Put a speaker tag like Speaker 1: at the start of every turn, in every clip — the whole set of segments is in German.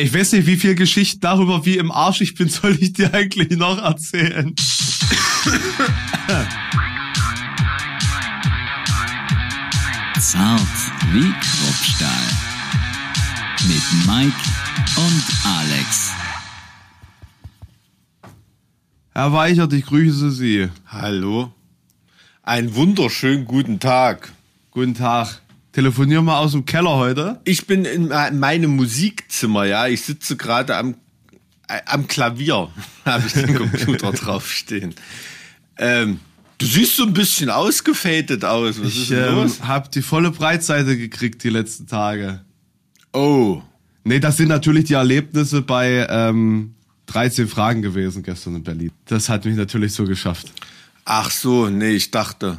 Speaker 1: Ich weiß nicht, wie viel Geschichten darüber, wie im Arsch ich bin, soll ich dir eigentlich noch erzählen?
Speaker 2: Zart wie Kruppstahl. Mit Mike und Alex.
Speaker 1: Herr Weichert, ich grüße Sie.
Speaker 3: Hallo. Einen wunderschönen guten Tag.
Speaker 1: Guten Tag. Telefonieren wir aus dem Keller heute?
Speaker 3: Ich bin in meinem Musikzimmer, ja. Ich sitze gerade am, äh, am Klavier, habe ich den Computer draufstehen. Ähm, du siehst so ein bisschen ausgefädet aus. Was
Speaker 1: ich
Speaker 3: ist denn
Speaker 1: ähm, habe die volle Breitseite gekriegt die letzten Tage.
Speaker 3: Oh,
Speaker 1: Nee, das sind natürlich die Erlebnisse bei ähm, 13 Fragen gewesen gestern in Berlin. Das hat mich natürlich so geschafft.
Speaker 3: ach so, nee, ich dachte.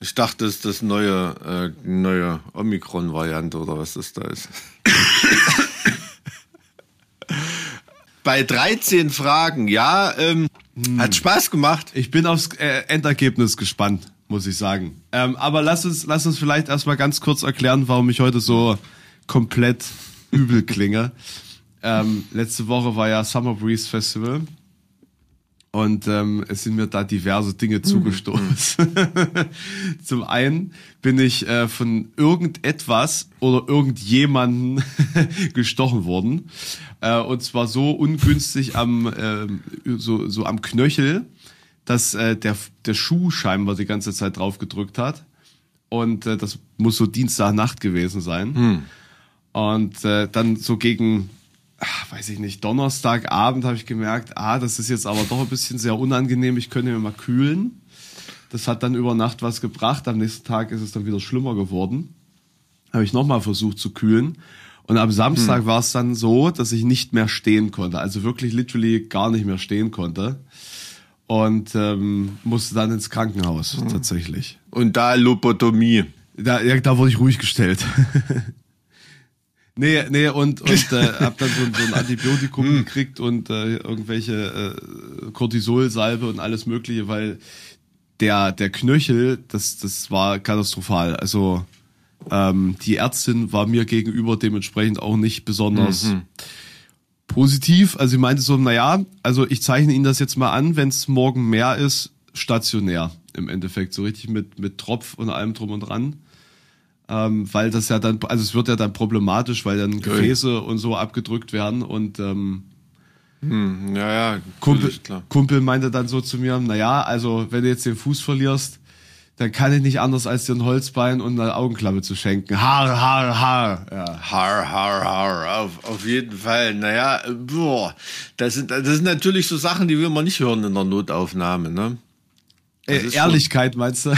Speaker 3: Ich dachte, es ist das neue, äh, neue Omikron-Variante oder was das da ist. Bei 13 Fragen, ja, ähm, hat Spaß gemacht.
Speaker 1: Ich bin aufs äh, Endergebnis gespannt, muss ich sagen. Ähm, aber lass uns, lass uns vielleicht erstmal ganz kurz erklären, warum ich heute so komplett übel klinge. Ähm, letzte Woche war ja Summer Breeze Festival. Und ähm, es sind mir da diverse Dinge zugestoßen. Zum einen bin ich äh, von irgendetwas oder irgendjemanden gestochen worden. Äh, und zwar so ungünstig am, ähm, so, so am Knöchel, dass äh, der, der Schuh scheinbar die ganze Zeit drauf gedrückt hat. Und äh, das muss so Dienstagnacht gewesen sein. Und äh, dann so gegen, ach, weiß ich nicht, Donnerstagabend habe ich gemerkt, ah, das ist jetzt aber doch ein bisschen sehr unangenehm, ich könnte mir mal kühlen. Das hat dann über Nacht was gebracht. Am nächsten Tag ist es dann wieder schlimmer geworden. Habe ich nochmal versucht zu kühlen. Und am Samstag war es dann so, dass ich nicht mehr stehen konnte. Also wirklich literally gar nicht mehr stehen konnte. Und ähm, musste dann ins Krankenhaus tatsächlich.
Speaker 3: Und da Lobotomie.
Speaker 1: Da, ja, da wurde ich ruhig gestellt. nee, nee, und, und äh, hab dann so, so ein Antibiotikum gekriegt und äh, irgendwelche äh, Cortisolsalbe und alles mögliche, weil der, der Knöchel, das, das war katastrophal. Also ähm, die Ärztin war mir gegenüber dementsprechend auch nicht besonders positiv. Also sie meinte so, naja, also ich zeichne Ihnen das jetzt mal an, wenn es morgen mehr ist, stationär im Endeffekt, so richtig mit, mit Tropf und allem drum und dran. Ähm, weil das ja dann, also es wird ja dann problematisch, weil dann Gefäße und so abgedrückt werden und ähm,
Speaker 3: Ja, ja,
Speaker 1: Kumpel,
Speaker 3: klar.
Speaker 1: Kumpel meinte dann so zu mir, naja, also wenn du jetzt den Fuß verlierst, dann kann ich nicht anders als dir ein Holzbein und eine Augenklappe zu schenken. Haar, Haar, Haar. Ja.
Speaker 3: Har, har, har, auf, auf jeden Fall. Naja, äh, boah, das sind, das sind natürlich so Sachen, die will man nicht hören in der Notaufnahme, ne?
Speaker 1: Äh, Ehrlichkeit meinst du?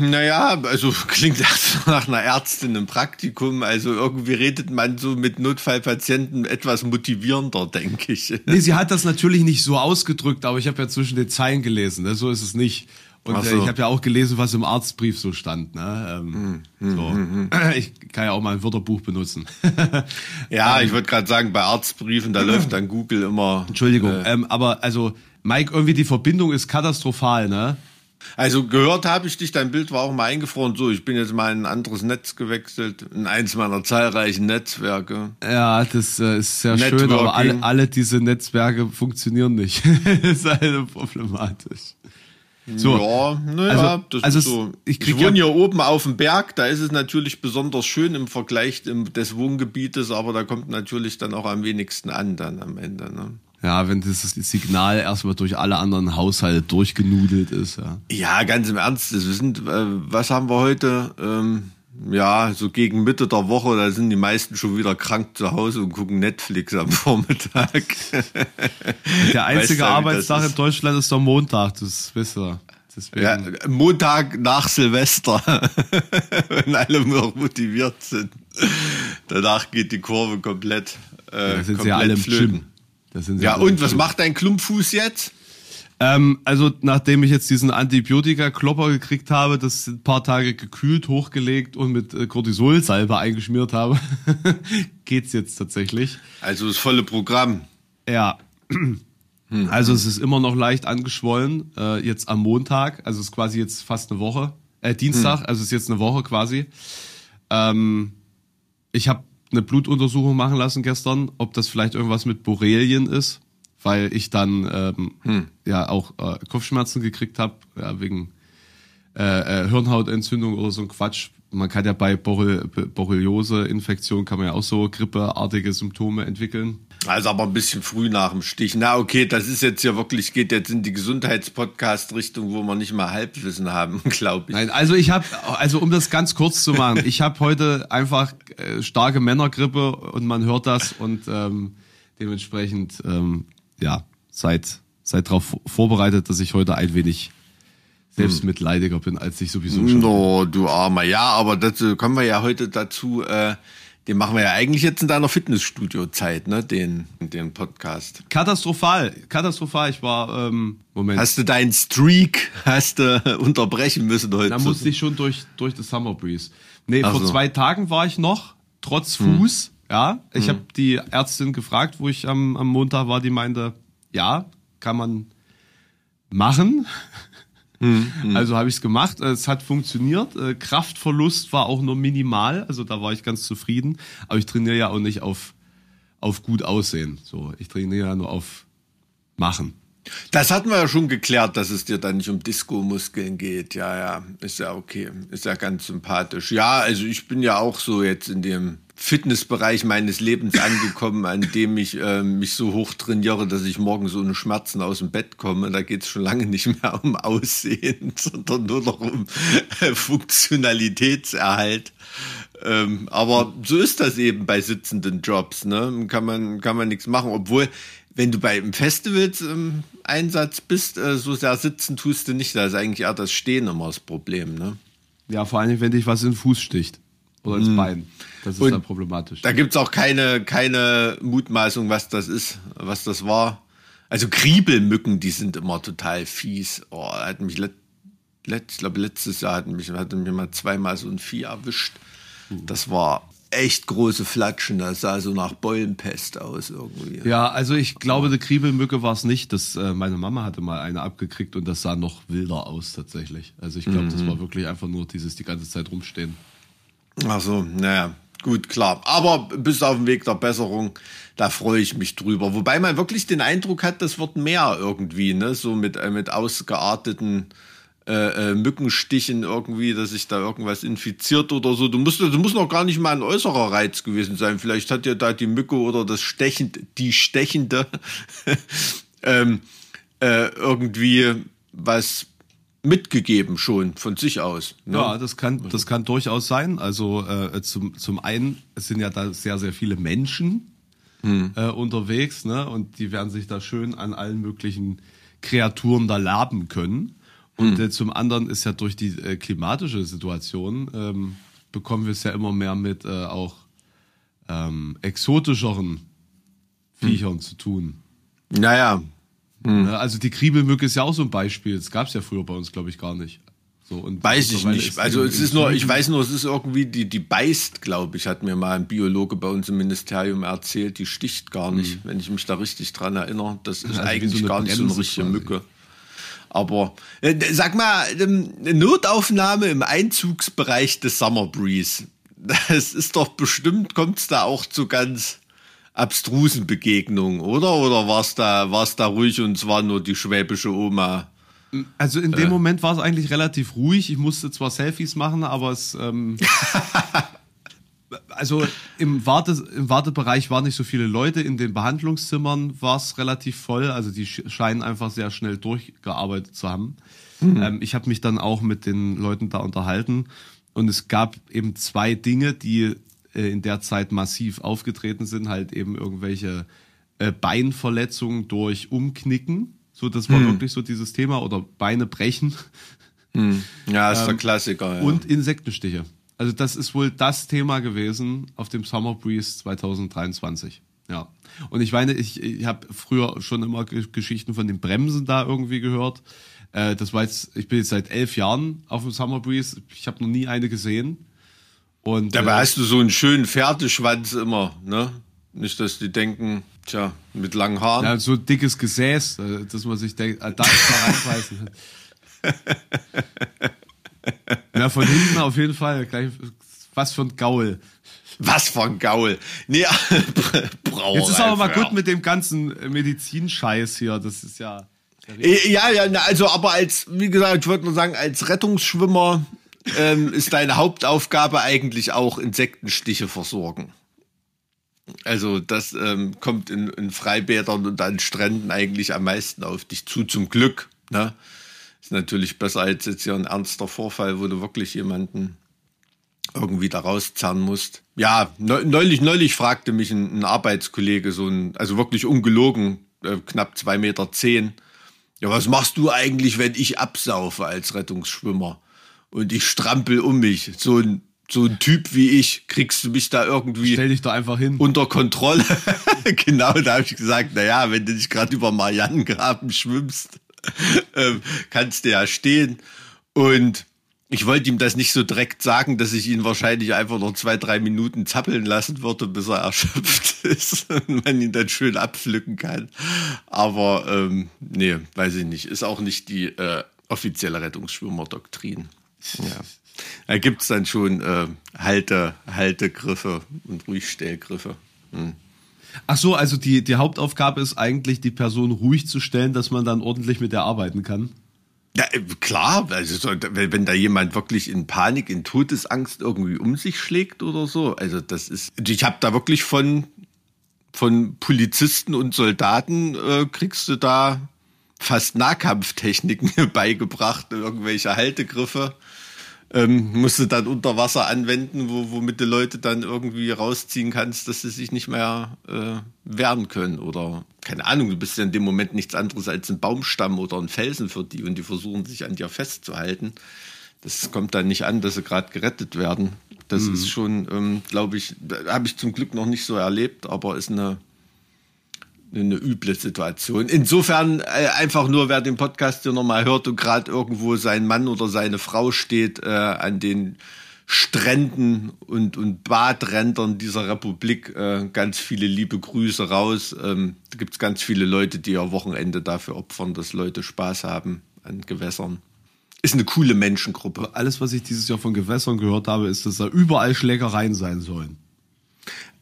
Speaker 3: Naja, also klingt erst nach einer Ärztin im Praktikum. Also irgendwie redet man so mit Notfallpatienten etwas motivierender, denke ich.
Speaker 1: Nee, sie hat das natürlich nicht so ausgedrückt, aber ich habe ja zwischen den Zeilen gelesen, ne? so ist es nicht. Und äh,
Speaker 3: so.
Speaker 1: ich habe ja auch gelesen, was im Arztbrief so stand. Ne? Ähm,
Speaker 3: Hm,
Speaker 1: so. Ich kann ja auch mal ein Wörterbuch benutzen.
Speaker 3: Ja, ich würde gerade sagen, bei Arztbriefen, da läuft dann Google immer.
Speaker 1: Entschuldigung.
Speaker 3: Äh,
Speaker 1: Ähm, aber also, Mike, irgendwie die Verbindung ist katastrophal, ne?
Speaker 3: Also gehört habe ich dich, dein Bild war auch mal eingefroren. So, ich bin jetzt mal in ein anderes Netz gewechselt, in eins meiner zahlreichen Netzwerke.
Speaker 1: Ja, das äh, ist sehr schön,
Speaker 3: Networking.
Speaker 1: aber alle, alle diese Netzwerke funktionieren nicht. das ist also problematisch. So,
Speaker 3: ja, naja,
Speaker 1: also-
Speaker 3: das
Speaker 1: also
Speaker 3: so.
Speaker 1: ich
Speaker 3: Ich, wohne
Speaker 1: ja-
Speaker 3: hier oben auf dem Berg, da ist es natürlich besonders schön im Vergleich des Wohngebietes, aber da kommt natürlich dann auch am wenigsten an dann am Ende. Ne?
Speaker 1: Ja, wenn dieses Signal erstmal durch alle anderen Haushalte durchgenudelt ist, ja.
Speaker 3: Ja, ganz im Ernst, das sind, äh, was haben wir heute? Ähm, ja, so gegen Mitte der Woche, da sind die meisten schon wieder krank zu Hause und gucken Netflix am Vormittag.
Speaker 1: Der einzige
Speaker 3: Weißt du,
Speaker 1: Arbeitstag in? Deutschland ist der Montag, das wisst ihr. Deswegen,
Speaker 3: Ja, Montag nach Silvester, wenn alle noch motiviert sind. Danach geht die Kurve komplett. Äh,
Speaker 1: da sind sie
Speaker 3: komplett
Speaker 1: ja alle im
Speaker 3: flöten.
Speaker 1: Gym.
Speaker 3: Ja, und was macht dein Klumpfuß jetzt?
Speaker 1: Ähm, also nachdem ich jetzt diesen Antibiotika-Klopper gekriegt habe, das ein paar Tage gekühlt, hochgelegt und mit äh, Cortisolsalbe eingeschmiert habe, geht's jetzt tatsächlich.
Speaker 3: Also das volle Programm.
Speaker 1: Ja. Also es ist immer noch leicht angeschwollen, äh, jetzt am Montag, also es ist quasi jetzt fast eine Woche, äh, Dienstag, also es ist jetzt eine Woche quasi. Ähm, ich habe eine Blutuntersuchung machen lassen gestern, ob das vielleicht irgendwas mit Borrelien ist, weil ich dann ähm, hm. ja auch äh, Kopfschmerzen gekriegt habe, ja, wegen äh, äh, Hirnhautentzündung oder so ein Quatsch. Man kann ja bei Borreliose-Infektion kann man ja auch so grippeartige Symptome entwickeln.
Speaker 3: Also aber ein bisschen früh nach dem Stich. Na okay, das ist jetzt ja wirklich, geht jetzt in die Gesundheitspodcast-Richtung, wo wir nicht mal Halbwissen haben, glaube ich.
Speaker 1: Nein, also ich habe, also um das ganz kurz zu machen, ich habe heute einfach äh, starke Männergrippe und man hört das und ähm, dementsprechend, ähm, ja, seid, seid darauf vorbereitet, dass ich heute ein wenig selbstmitleidiger bin, als ich sowieso schon.
Speaker 3: No, du Armer. Ja, aber dazu kommen wir ja heute dazu, äh, den machen wir ja eigentlich jetzt in deiner Fitnessstudio-Zeit, ne? Den, den Podcast.
Speaker 1: Katastrophal, katastrophal. Ich war, ähm,
Speaker 3: Moment. Hast du deinen Streak, hast du unterbrechen müssen heute?
Speaker 1: Da musste ich schon durch, durch das Summer Breeze. Nee, Ach vor so. zwei Tagen war ich noch, trotz hm. Fuß, hm. ja. Ich hm. habe die Ärztin gefragt, wo ich am, am Montag war, die meinte, ja, kann man machen. Mhm. Also habe ich es gemacht. Es hat funktioniert. Äh, Kraftverlust war auch nur minimal. Also da war ich ganz zufrieden. Aber ich trainiere ja auch nicht auf, auf gut aussehen. So, ich trainiere ja nur auf machen.
Speaker 3: Das hatten wir ja schon geklärt, dass es dir dann nicht um Disco-Muskeln geht. Ja, ja, ist ja okay. Ist ja ganz sympathisch. Ja, also ich bin ja auch so jetzt in dem Fitnessbereich meines Lebens angekommen, an dem ich äh, mich so hoch trainiere, dass ich morgens ohne Schmerzen aus dem Bett komme. Da geht es schon lange nicht mehr um Aussehen, sondern nur noch um äh, Funktionalitätserhalt. Ähm, aber so ist das eben bei sitzenden Jobs. Ne? Kann man kann man nichts machen, obwohl wenn du bei einem Festivals im Einsatz bist, äh, so sehr sitzen tust du nicht. Da ist eigentlich eher das Stehen immer das Problem. Ne?
Speaker 1: Ja, vor allem, wenn dich was in den Fuß sticht oder ins mm. Bein. Das ist Und dann problematisch.
Speaker 3: Da gibt's auch keine, keine Mutmaßung, was das ist, was das war. Also Kriebelmücken, die sind immer total fies. Oh, hat mich let, let, ich glaube letztes Jahr hat mich, hatte mich mal zweimal so ein Vieh erwischt. Hm. Das war echt große Flatschen. Das sah so nach Beulenpest aus irgendwie.
Speaker 1: Ja, also ich glaube, die Kriebelmücke war es nicht. Das, äh, meine Mama hatte mal eine abgekriegt und das sah noch wilder aus tatsächlich. Also ich glaube, mhm. das war wirklich einfach nur dieses die ganze Zeit rumstehen.
Speaker 3: Ach so, naja, gut, klar. Aber bis auf dem Weg der Besserung, da freue ich mich drüber. Wobei man wirklich den Eindruck hat, das wird mehr irgendwie, ne? So mit, äh, mit ausgearteten äh, äh, Mückenstichen irgendwie, dass sich da irgendwas infiziert oder so. Du musst, du musst noch gar nicht mal ein äußerer Reiz gewesen sein. Vielleicht hat ja da die Mücke oder das stechend, die stechende ähm, äh, irgendwie was mitgegeben schon von sich aus.
Speaker 1: Ne? Ja, das kann, das kann durchaus sein. Also äh, zum, zum einen, es sind ja da sehr, sehr viele Menschen hm. äh, unterwegs, ne? Und die werden sich da schön an allen möglichen Kreaturen da laben können. Und hm. äh, zum anderen ist ja durch die äh, klimatische Situation ähm, bekommen wir es ja immer mehr mit äh, auch ähm, exotischeren Viechern hm. zu tun.
Speaker 3: Naja,
Speaker 1: hm. Also die Kriebelmücke ist ja auch so ein Beispiel. Das gab es ja früher bei uns, glaube ich, gar nicht. So, und
Speaker 3: weiß ich nicht. Also es ist nur, ich weiß nur, es ist irgendwie, die, die beißt, glaube ich, hat mir mal ein Biologe bei uns im Ministerium erzählt, die sticht gar nicht, mhm. wenn ich mich da richtig dran erinnere. Das ist also eigentlich so gar nicht so eine richtige Mücke. Aber äh, sag mal, ähm, Notaufnahme im Einzugsbereich des Summer Breeze. Das ist doch bestimmt, kommt es da auch zu ganz abstrusen Begegnung, oder? Oder war es da, war's da ruhig und es war nur die schwäbische Oma?
Speaker 1: Also in dem äh. Moment war es eigentlich relativ ruhig. Ich musste zwar Selfies machen, aber es. Ähm, also im, Warte, im Wartebereich waren nicht so viele Leute. In den Behandlungszimmern war es relativ voll. Also die scheinen einfach sehr schnell durchgearbeitet zu haben. Mhm. Ähm, ich habe mich dann auch mit den Leuten da unterhalten. Und es gab eben zwei Dinge, die äh, in der Zeit massiv aufgetreten sind, halt eben irgendwelche äh, Beinverletzungen durch Umknicken. So, das war hm. wirklich so dieses Thema oder Beine brechen.
Speaker 3: Hm. Ja, ist ähm, der Klassiker. Ja.
Speaker 1: Und Insektenstiche. Also das ist wohl das Thema gewesen auf dem Summer Breeze 2023. Ja. Und ich meine, ich, ich habe früher schon immer Geschichten von den Bremsen da irgendwie gehört. Äh, das war jetzt, ich bin jetzt seit elf Jahren auf dem Summer Breeze. Ich habe noch nie eine gesehen.
Speaker 3: Und, Dabei äh, hast du so einen schönen Pferdeschwanz immer, ne? Nicht, dass die denken, tja, mit langen Haaren.
Speaker 1: Ja, so dickes Gesäß, äh, dass man sich denkt, äh, da ist mal reinbeißen. ja, von hinten auf jeden Fall. Gleich, was für ein Gaul.
Speaker 3: Was für ein Gaul. Nee, Brauerei.
Speaker 1: Jetzt ist aber mal gut mit dem ganzen Medizinscheiß hier. Das ist ja.
Speaker 3: Äh, Ja, ja, also aber als, wie gesagt, ich wollte nur sagen, als Rettungsschwimmer ähm, ist deine Hauptaufgabe eigentlich auch Insektenstiche versorgen. Also das ähm, kommt in, in Freibädern und an Stränden eigentlich am meisten auf dich zu, zum Glück. Ne? Ist natürlich besser als jetzt hier ein ernster Vorfall, wo du wirklich jemanden irgendwie da rauszerren musst. Ja, neu- neulich, neulich fragte mich ein, ein Arbeitskollege, so ein, also wirklich ungelogen, äh, knapp zwei Meter zehn, ja, was machst du eigentlich, wenn ich absaufe als Rettungsschwimmer und ich strampel um mich? So ein, so ein Typ wie ich, kriegst du mich da irgendwie
Speaker 1: Stell dich da einfach hin.
Speaker 3: unter Kontrolle? genau, da habe ich gesagt, na ja, wenn du nicht gerade über Marianengraben schwimmst, ähm, kannst du ja stehen. Und ich wollte ihm das nicht so direkt sagen, dass ich ihn wahrscheinlich einfach noch zwei, drei Minuten zappeln lassen würde, bis er erschöpft ist und man ihn dann schön abpflücken kann. Aber ähm, nee, weiß ich nicht. Ist auch nicht die äh, offizielle Rettungsschwimmerdoktrin. Ja. Da gibt's dann schon äh, Halte, Haltegriffe und Ruhigstellgriffe. Hm.
Speaker 1: Ach so, also die, die Hauptaufgabe ist eigentlich, die Person ruhig zu stellen, dass man dann ordentlich mit der arbeiten kann.
Speaker 3: Ja, äh, klar, also so, wenn, da jemand wirklich in Panik, in Todesangst irgendwie um sich schlägt oder so, also das ist, ich habe da wirklich von von Polizisten und Soldaten äh, kriegst du da fast Nahkampftechniken beigebracht, irgendwelche Haltegriffe. Ähm, musst du dann unter Wasser anwenden, wo, womit du Leute dann irgendwie rausziehen kannst, dass sie sich nicht mehr äh, wehren können. Oder keine Ahnung, du bist ja in dem Moment nichts anderes als ein Baumstamm oder ein Felsen für die und die versuchen sich an dir festzuhalten. Das kommt dann nicht an, dass sie gerade gerettet werden. Das ist schon, ähm, glaube ich, habe ich zum Glück noch nicht so erlebt, aber ist eine, eine üble Situation. Insofern äh, einfach nur, wer den Podcast hier nochmal hört und gerade irgendwo sein Mann oder seine Frau steht äh, an den Stränden und, und Badrändern dieser Republik, äh, ganz viele liebe Grüße raus. Ähm, da gibt's ganz viele Leute, die ihr Wochenende dafür opfern, dass Leute Spaß haben an Gewässern. Ist eine coole Menschengruppe.
Speaker 1: Alles, was ich dieses Jahr von Gewässern gehört habe, ist, dass da überall Schlägereien sein sollen.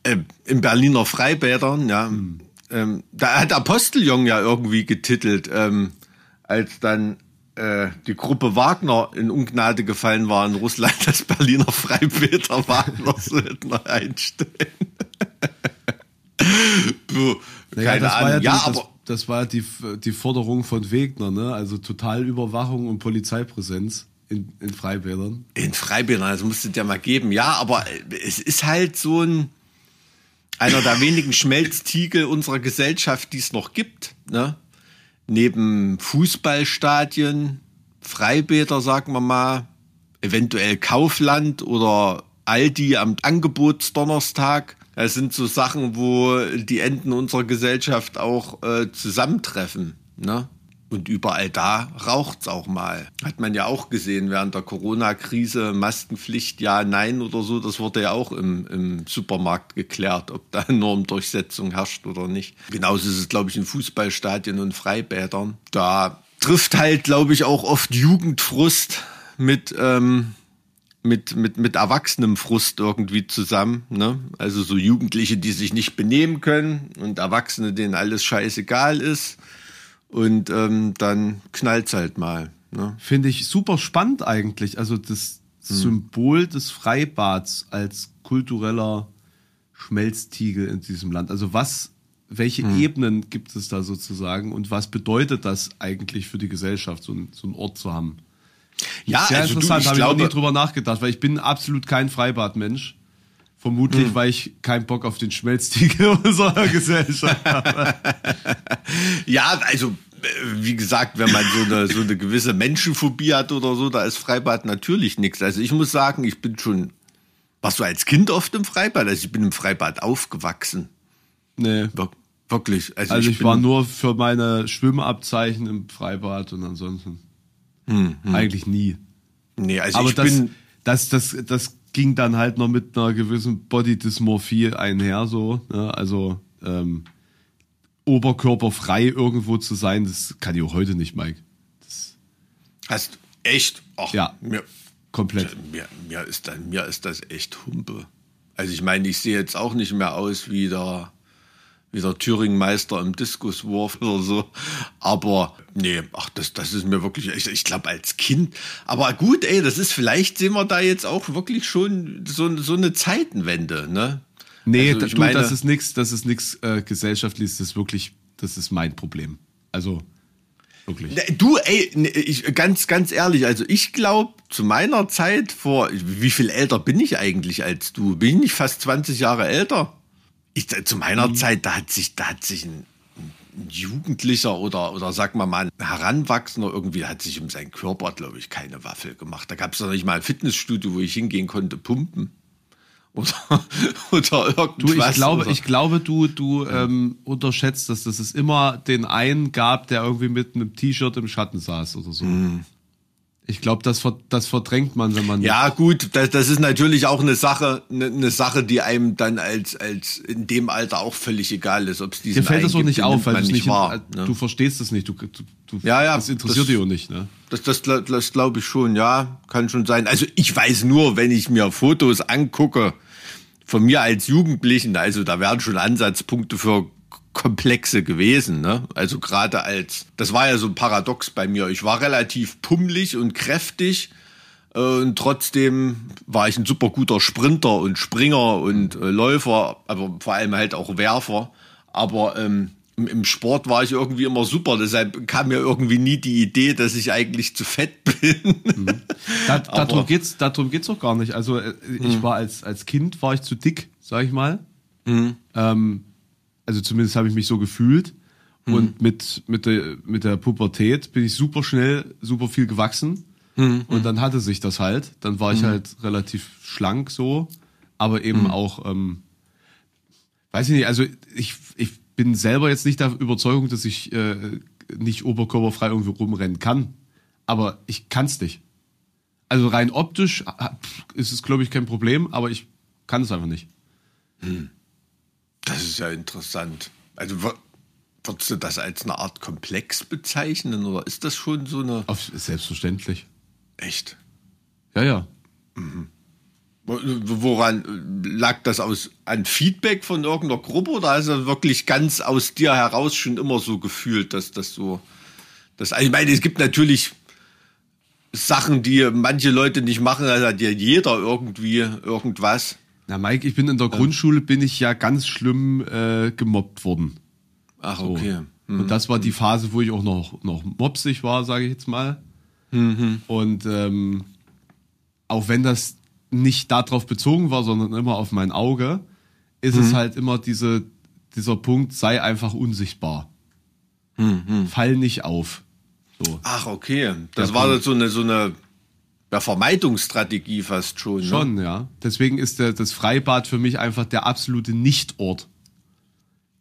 Speaker 3: äh, in Berliner Freibädern, ja. Ähm, da hat Aposteljong ja irgendwie getitelt, ähm, als dann äh, die Gruppe Wagner in Ungnade gefallen war in Russland, dass Berliner Freibäder Wagner Söldner einstellen. Puh,
Speaker 1: Naja,
Speaker 3: Keine
Speaker 1: das war
Speaker 3: Ahnung.
Speaker 1: ja,
Speaker 3: Ja,
Speaker 1: die,
Speaker 3: aber
Speaker 1: das war die, die Forderung von Wegner, ne? Also Totalüberwachung und Polizeipräsenz in, in Freibädern.
Speaker 3: in Freibädern, das musst du dir mal geben. Ja, aber es ist halt so ein einer der wenigen Schmelztiegel unserer Gesellschaft, die es noch gibt. Ne? Neben Fußballstadien, Freibäder, sagen wir mal, eventuell Kaufland oder Aldi am Angebotsdonnerstag. Das sind so Sachen, wo die Enden unserer Gesellschaft auch äh, zusammentreffen. Ne? Und überall da raucht's auch mal. Hat man ja auch gesehen während der Corona-Krise, Maskenpflicht, ja, nein oder so. Das wurde ja auch im, im Supermarkt geklärt, ob da Normdurchsetzung herrscht oder nicht. Genauso ist es, glaube ich, in Fußballstadien und Freibädern. Da trifft halt, glaube ich, auch oft Jugendfrust mit, ähm, mit, mit, mit erwachsenem irgendwie zusammen. Ne? Also so Jugendliche, die sich nicht benehmen können und Erwachsene, denen alles scheißegal ist. Und ähm, dann knallt's halt mal. Ne?
Speaker 1: Finde ich super spannend eigentlich. Also das Symbol des Freibads als kultureller Schmelztiegel in diesem Land. Also was, welche Ebenen gibt es da sozusagen und was bedeutet das eigentlich für die Gesellschaft, so, ein, so einen Ort zu haben?
Speaker 3: Ja,
Speaker 1: Sehr
Speaker 3: also
Speaker 1: interessant,
Speaker 3: ich
Speaker 1: habe ich noch nie drüber nachgedacht, weil ich bin absolut kein Freibadmensch. Vermutlich,
Speaker 3: Hm.
Speaker 1: weil ich keinen Bock auf den Schmelztiegel unserer Gesellschaft habe.
Speaker 3: ja, also äh, wie gesagt, wenn man so eine, so eine gewisse Menschenphobie hat oder so, da ist Freibad natürlich nichts. Also ich muss sagen, ich bin schon, warst du als Kind oft im Freibad? Also ich bin im Freibad aufgewachsen.
Speaker 1: Nee.
Speaker 3: Wir- Wirklich. Also,
Speaker 1: Also ich,
Speaker 3: bin,
Speaker 1: war nur für meine Schwimmabzeichen im Freibad und ansonsten eigentlich nie.
Speaker 3: Nee, also
Speaker 1: Aber
Speaker 3: ich
Speaker 1: das,
Speaker 3: bin.
Speaker 1: das, das, das ging dann halt noch mit einer gewissen Bodydysmorphie einher, so. Ne? Also ähm, oberkörperfrei irgendwo zu sein, das kann ich auch heute nicht, Mike.
Speaker 3: Hast echt? Ach,
Speaker 1: Ja.
Speaker 3: Mir,
Speaker 1: Komplett.
Speaker 3: mir, mir, ist dann, mir ist das echt Humpe. Also ich meine, ich sehe jetzt auch nicht mehr aus wie der, wie der Thüringen-Meister im Diskuswurf oder so. Aber nee, ach, das, das ist mir wirklich, ich, ich glaube als Kind. Aber gut, ey, das ist, vielleicht sehen wir da jetzt auch wirklich schon so, so eine Zeitenwende, ne?
Speaker 1: Nee,
Speaker 3: Also ich
Speaker 1: du,
Speaker 3: meine-
Speaker 1: das ist nichts, das ist nichts äh, gesellschaftliches, das ist wirklich, das ist mein Problem. Also wirklich.
Speaker 3: Ne, Du, ey, ne, ich, ganz, ganz ehrlich, also ich glaube, zu meiner Zeit vor, wie viel älter bin ich eigentlich als du? Bin ich nicht fast 20 Jahre älter? Ich, zu meiner
Speaker 1: Mhm.
Speaker 3: Zeit, da hat sich, da hat sich ein, ein Jugendlicher oder, oder sag mal mal ein Heranwachsender irgendwie hat sich um seinen Körper, glaube ich, keine Waffel gemacht. Da gab es noch nicht mal ein Fitnessstudio, wo ich hingehen konnte, pumpen. Oder, oder irgendwas.
Speaker 1: Du, ich glaube,
Speaker 3: oder,
Speaker 1: ich glaube, du, du ähm, unterschätzt das, dass es immer den einen gab, der irgendwie mit einem T-Shirt im Schatten saß oder so. Ich glaube, das, das verdrängt man, wenn man.
Speaker 3: Ja, gut, das, das ist natürlich auch eine Sache, eine, eine Sache, die einem dann als, als in dem Alter auch völlig egal ist, ob es diesen
Speaker 1: Dir fällt das auch nicht auf, weil nicht,
Speaker 3: wahr.
Speaker 1: in,
Speaker 3: ne?
Speaker 1: du verstehst es nicht. Du, du, du,
Speaker 3: Ja, ja,
Speaker 1: Das interessiert
Speaker 3: das-
Speaker 1: dich auch nicht, ne?
Speaker 3: Das, das, gla- das glaube ich schon, ja, kann schon sein. Also ich weiß nur, wenn ich mir Fotos angucke von mir als Jugendlichen, also da wären schon Ansatzpunkte für Komplexe gewesen. Ne? Also gerade als, das war ja so ein Paradox bei mir. Ich war relativ pummelig und kräftig äh, und trotzdem war ich ein super guter Sprinter und Springer und äh, Läufer, aber vor allem halt auch Werfer. Aber ähm, im, Sport war ich irgendwie immer super. Deshalb kam mir irgendwie nie die Idee, dass ich eigentlich zu fett bin.
Speaker 1: Da,
Speaker 3: Aber-
Speaker 1: darum geht's, darum geht's auch gar nicht. Also äh, ich war als als Kind war ich zu dick, sag ich mal. Ähm, also zumindest habe ich mich so gefühlt. Und mit mit der mit der Pubertät bin ich super schnell, super viel gewachsen. Und dann hatte sich das halt. Dann war ich halt relativ schlank so, aber eben auch, ähm, weiß ich nicht. Also ich ich bin selber jetzt nicht der Überzeugung, dass ich äh, nicht oberkörperfrei irgendwie rumrennen kann. Aber ich kann's nicht. Also rein optisch ah, ist es, glaube ich, kein Problem, aber ich kann es einfach nicht.
Speaker 3: Das ist ja interessant. Also wür- würdest du das als eine Art Komplex bezeichnen oder ist das schon so eine
Speaker 1: Auf, selbstverständlich.
Speaker 3: echt?
Speaker 1: Ja, ja.
Speaker 3: Wo- Woran äh, lag das aus an Feedback von irgendeiner Gruppe oder hast du wirklich ganz aus dir heraus schon immer so gefühlt, dass das so das also ich meine, es gibt natürlich Sachen, die manche Leute nicht machen, da hat ja jeder irgendwie irgendwas.
Speaker 1: Na, Mike, ich bin in der Grundschule, bin ich ja ganz schlimm äh, gemobbt worden.
Speaker 3: Ach,
Speaker 1: So.
Speaker 3: okay.
Speaker 1: Und das war die Phase, wo ich auch noch, noch mopsig war, sage ich jetzt mal. Und ähm, auch wenn das nicht darauf bezogen war, sondern immer auf mein Auge, ist es halt immer diese, dieser Punkt, sei einfach unsichtbar. Fall nicht auf. So.
Speaker 3: Ach, okay. Das
Speaker 1: Der
Speaker 3: war
Speaker 1: Punkt.
Speaker 3: so eine so eine ja, Vermeidungsstrategie fast schon. Ne?
Speaker 1: Schon, ja. Deswegen ist der, das Freibad für mich einfach der absolute Nichtort.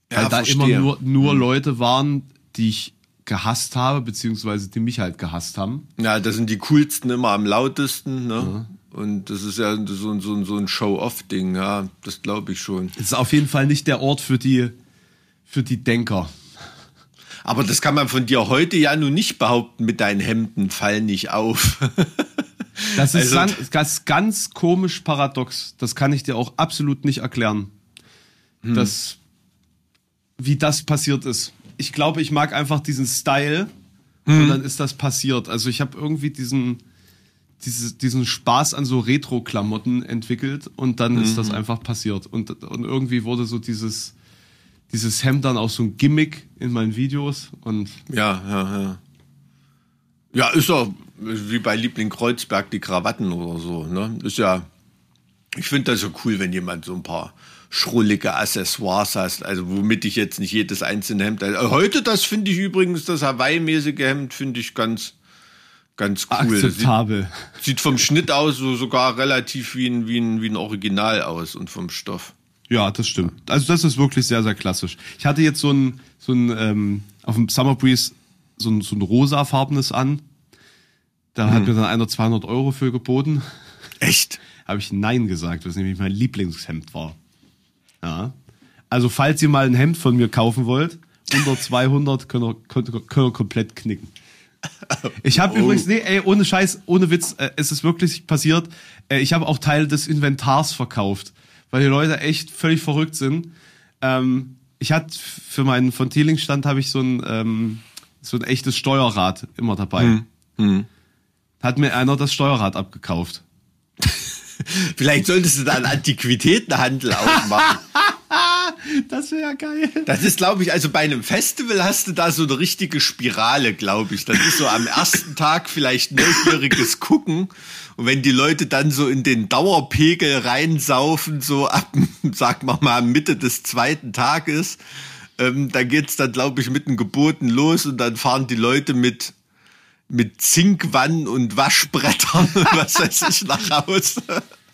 Speaker 1: Weil
Speaker 3: Ja,
Speaker 1: da
Speaker 3: verstehe.
Speaker 1: immer nur, nur Leute waren, die ich gehasst habe, beziehungsweise die mich halt gehasst haben.
Speaker 3: Ja, das sind die coolsten immer am lautesten, ne? Und das ist ja so, ein- so, so ein Show-off-Ding, ja, das glaube ich schon.
Speaker 1: Es ist auf jeden Fall nicht der Ort für die, für die Denker.
Speaker 3: Aber das kann man von dir heute ja nun nicht behaupten, mit deinen Hemden fall nicht auf.
Speaker 1: Das ist
Speaker 3: Also-
Speaker 1: ganz, ganz, ganz komisch paradox. Das kann ich dir auch absolut nicht erklären. Das, wie das passiert ist. Ich glaube, ich mag einfach diesen Style und dann ist das passiert. Also ich habe irgendwie diesen, diese, diesen Spaß an so Retro-Klamotten entwickelt und dann ist das einfach passiert. Und, und irgendwie wurde so dieses, dieses Hemd dann auch so ein Gimmick in meinen Videos und
Speaker 3: ja, ja, ja. Ja, ist ja wie bei Liebling Kreuzberg die Krawatten oder so, ne? Ist ja, ich finde das so cool, wenn jemand so ein paar schrullige Accessoires hast, also womit ich jetzt nicht jedes einzelne Hemd. Also heute, das finde ich übrigens, das Hawaii-mäßige Hemd finde ich ganz, ganz cool. Sieht,
Speaker 1: akzeptabel.
Speaker 3: sieht vom Schnitt aus so sogar relativ wie ein, wie ein, wie ein Original aus und vom Stoff.
Speaker 1: Ja, das stimmt. Also das ist wirklich sehr, sehr klassisch. Ich hatte jetzt so ein, so ein ähm, auf dem Summer Breeze so ein, so ein rosafarbenes an. Da hat mir dann einer 200 Euro für geboten.
Speaker 3: Echt?
Speaker 1: Habe ich Nein gesagt, was nämlich mein Lieblingshemd war. Ja. Also falls ihr mal ein Hemd von mir kaufen wollt, unter 200 könnt ihr, könnt könnt ihr komplett knicken. Ich habe
Speaker 3: Oh.
Speaker 1: übrigens, nee, ey, ohne Scheiß, ohne Witz, äh, es ist wirklich passiert. Äh, ich habe auch Teile des Inventars verkauft, weil die Leute echt völlig verrückt sind. Ähm, ich hatte für meinen von Teeling Stand habe ich so ein ähm, so ein echtes Steuerrad immer dabei.
Speaker 3: Hm.
Speaker 1: Hat mir einer das Steuerrad abgekauft.
Speaker 3: Vielleicht solltest du da einen Antiquitätenhandel aufmachen.
Speaker 1: Das wäre ja geil.
Speaker 3: Das ist, glaube ich, also bei einem Festival hast du da so eine richtige Spirale, glaube ich. Das ist so am ersten Tag vielleicht neugieriges Gucken. Und wenn die Leute dann so in den Dauerpegel reinsaufen, so ab, sagen wir mal, Mitte des zweiten Tages, ähm, da geht's dann, glaube ich, mit den Geboten los und dann fahren die Leute mit mit Zinkwannen und Waschbrettern und was weiß ich nach Hause.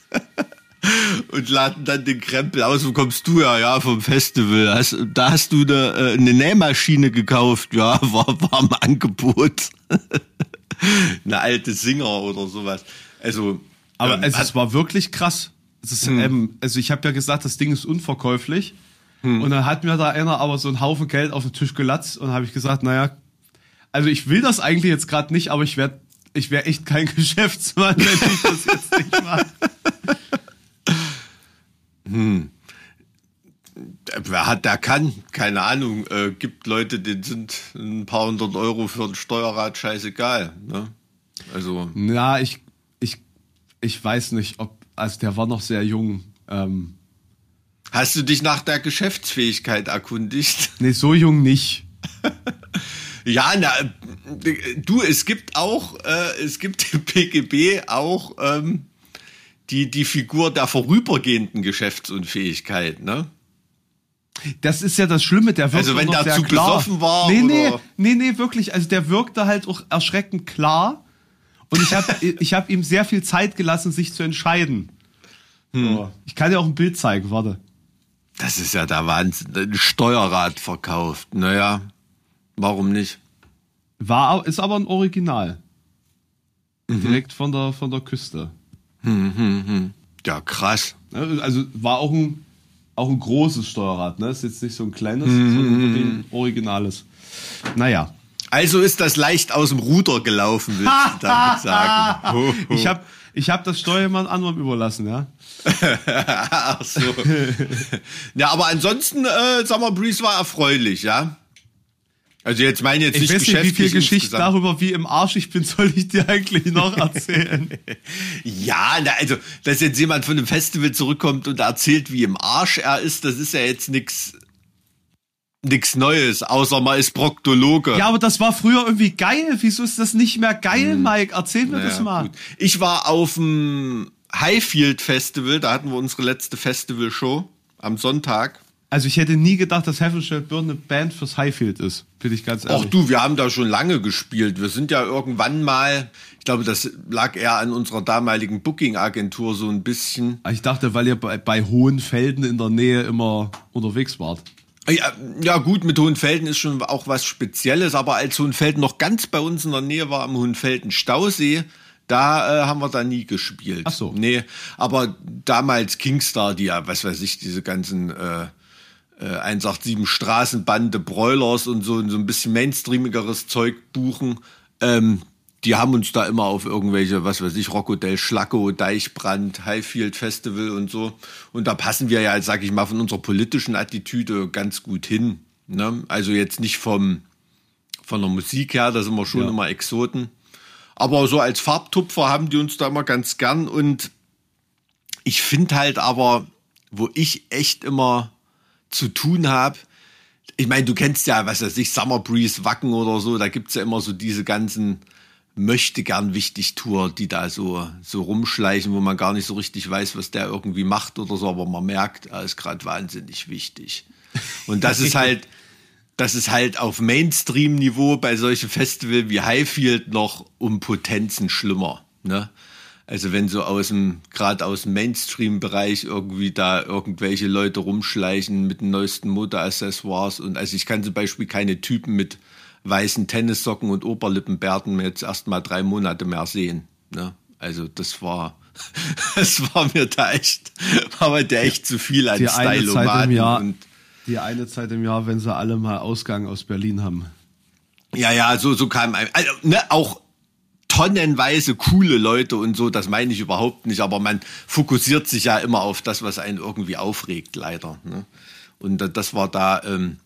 Speaker 3: und laden dann den Krempel aus. Wo kommst du ja? Ja, vom Festival. Hast, da hast du eine, äh, eine Nähmaschine gekauft. Ja, war, war im Angebot. eine alte Singer oder sowas. Also,
Speaker 1: Aber
Speaker 3: ähm,
Speaker 1: es, es war wirklich krass. Es ist, ähm, also ich habe ja gesagt, das Ding ist unverkäuflich. Und dann hat mir da einer aber so einen Haufen Geld auf den Tisch gelatzt und habe ich gesagt, naja, also ich will das eigentlich jetzt gerade nicht, aber ich werde ich wäre echt kein Geschäftsmann, wenn ich das jetzt nicht mache.
Speaker 3: wer hat, der kann, keine Ahnung, äh, gibt Leute, denen sind ein paar hundert Euro für ein Steuerrad scheißegal. Ne? Also,
Speaker 1: Ja, ich, ich, ich weiß nicht, ob, also der war noch sehr jung. Ähm,
Speaker 3: hast du dich nach der Geschäftsfähigkeit erkundigt?
Speaker 1: nee, so jung nicht.
Speaker 3: Ja, na, du, es gibt auch, äh, es gibt im PGB auch ähm, die, die Figur der vorübergehenden Geschäftsunfähigkeit, ne?
Speaker 1: Das ist ja das Schlimme, der wirkt
Speaker 3: Also wenn der zu besoffen war,
Speaker 1: Nee, nee,
Speaker 3: oder?
Speaker 1: nee, nee, wirklich. Also der wirkte halt auch erschreckend klar. Und ich habe ich hab ihm sehr viel Zeit gelassen, sich zu entscheiden.
Speaker 3: Hm.
Speaker 1: Ich kann dir auch ein Bild zeigen, warte.
Speaker 3: Das ist ja der Wahnsinn. Ein Steuerrad verkauft. Naja, warum nicht?
Speaker 1: War, ist aber ein Original.
Speaker 3: Mhm.
Speaker 1: Direkt von der, von der Küste.
Speaker 3: Ja, krass.
Speaker 1: Ne, Also war auch ein, auch ein großes Steuerrad, ne? Ist jetzt nicht so ein kleines,
Speaker 3: Mhm,
Speaker 1: sondern ein originales. Naja.
Speaker 3: Also ist das leicht aus dem Ruder gelaufen, willst du damit sagen.
Speaker 1: Ich habe ich hab das Steuer jemand anderem überlassen, ja.
Speaker 3: Ach so. ja, aber ansonsten, äh, Summer Breeze war erfreulich, ja? Also jetzt meine jetzt
Speaker 1: Ich
Speaker 3: nicht
Speaker 1: weiß nicht, wie viel Geschichten darüber, wie im Arsch ich bin, soll ich dir eigentlich noch erzählen?
Speaker 3: Ja, na, also, dass jetzt jemand von einem Festival zurückkommt und erzählt, wie im Arsch er ist, das ist ja jetzt nix, nix Neues, außer man ist Proktologe.
Speaker 1: ja, aber das war früher irgendwie geil. Wieso ist das nicht mehr geil, Mike? Erzähl mir das
Speaker 3: Hm. Ja,
Speaker 1: mal.
Speaker 3: gut. Ich war auf dem Highfield Festival, da hatten wir unsere letzte Festivalshow am Sonntag.
Speaker 1: Also ich hätte nie gedacht, dass Shall Burn eine Band fürs Highfield ist. Bin ich ganz ehrlich.
Speaker 3: Auch du, wir haben da schon lange gespielt. Wir sind ja irgendwann mal, ich glaube, das lag eher an unserer damaligen Booking-Agentur so ein bisschen.
Speaker 1: Ich dachte, weil ihr bei, bei Hohenfelden in der Nähe immer unterwegs wart.
Speaker 3: Ja, ja gut, mit Hohenfelden ist schon auch was Spezielles, aber als Hohenfelden noch ganz bei uns in der Nähe war, am Hohenfelden Stausee, da äh, haben wir da nie gespielt.
Speaker 1: Ach so.
Speaker 3: Nee, aber damals Kingstar, die ja, was weiß ich, diese ganzen äh, äh, 187 Straßenbande, Broilers und so, so ein bisschen mainstreamigeres Zeug buchen, ähm, die haben uns da immer auf irgendwelche, was weiß ich, Rocco del Schlacco, Deichbrand, Highfield Festival und so. Und da passen wir ja, sag ich mal, von unserer politischen Attitüde ganz gut hin. Ne? Also jetzt nicht vom, von der Musik her, da sind wir schon
Speaker 1: Ja.
Speaker 3: immer Exoten. Aber so als Farbtupfer haben die uns da immer ganz gern. Und ich finde halt aber, wo ich echt immer zu tun habe, ich meine, du kennst ja, was weiß ich, Summer Breeze, Wacken oder so, da gibt's ja immer so diese ganzen möchte gern wichtig Tour, die da so, so rumschleichen, wo man gar nicht so richtig weiß, was der irgendwie macht oder so, aber man merkt, er ist gerade wahnsinnig wichtig. Und das ist halt, das ist halt auf Mainstream-Niveau bei solchen Festivals wie Highfield noch um Potenzen schlimmer. Ne? Also wenn so aus dem, gerade aus dem Mainstream-Bereich irgendwie da irgendwelche Leute rumschleichen mit den neuesten Modeaccessoires und also ich kann zum Beispiel keine Typen mit weißen Tennissocken und Oberlippenbärten jetzt erst mal drei Monate mehr sehen. Ne? Also das war, das war mir da echt, war mir da echt zu viel an
Speaker 1: Die eine Zeit im
Speaker 3: Stylomaten
Speaker 1: Jahr,
Speaker 3: und
Speaker 1: die eine Zeit im Jahr, wenn sie alle mal Ausgang aus Berlin haben.
Speaker 3: Ja, ja, so, so kam ein, also, ne, auch tonnenweise coole Leute und so, das meine ich überhaupt nicht, aber man fokussiert sich ja immer auf das, was einen irgendwie aufregt, leider. Ne? Und das war da ähm,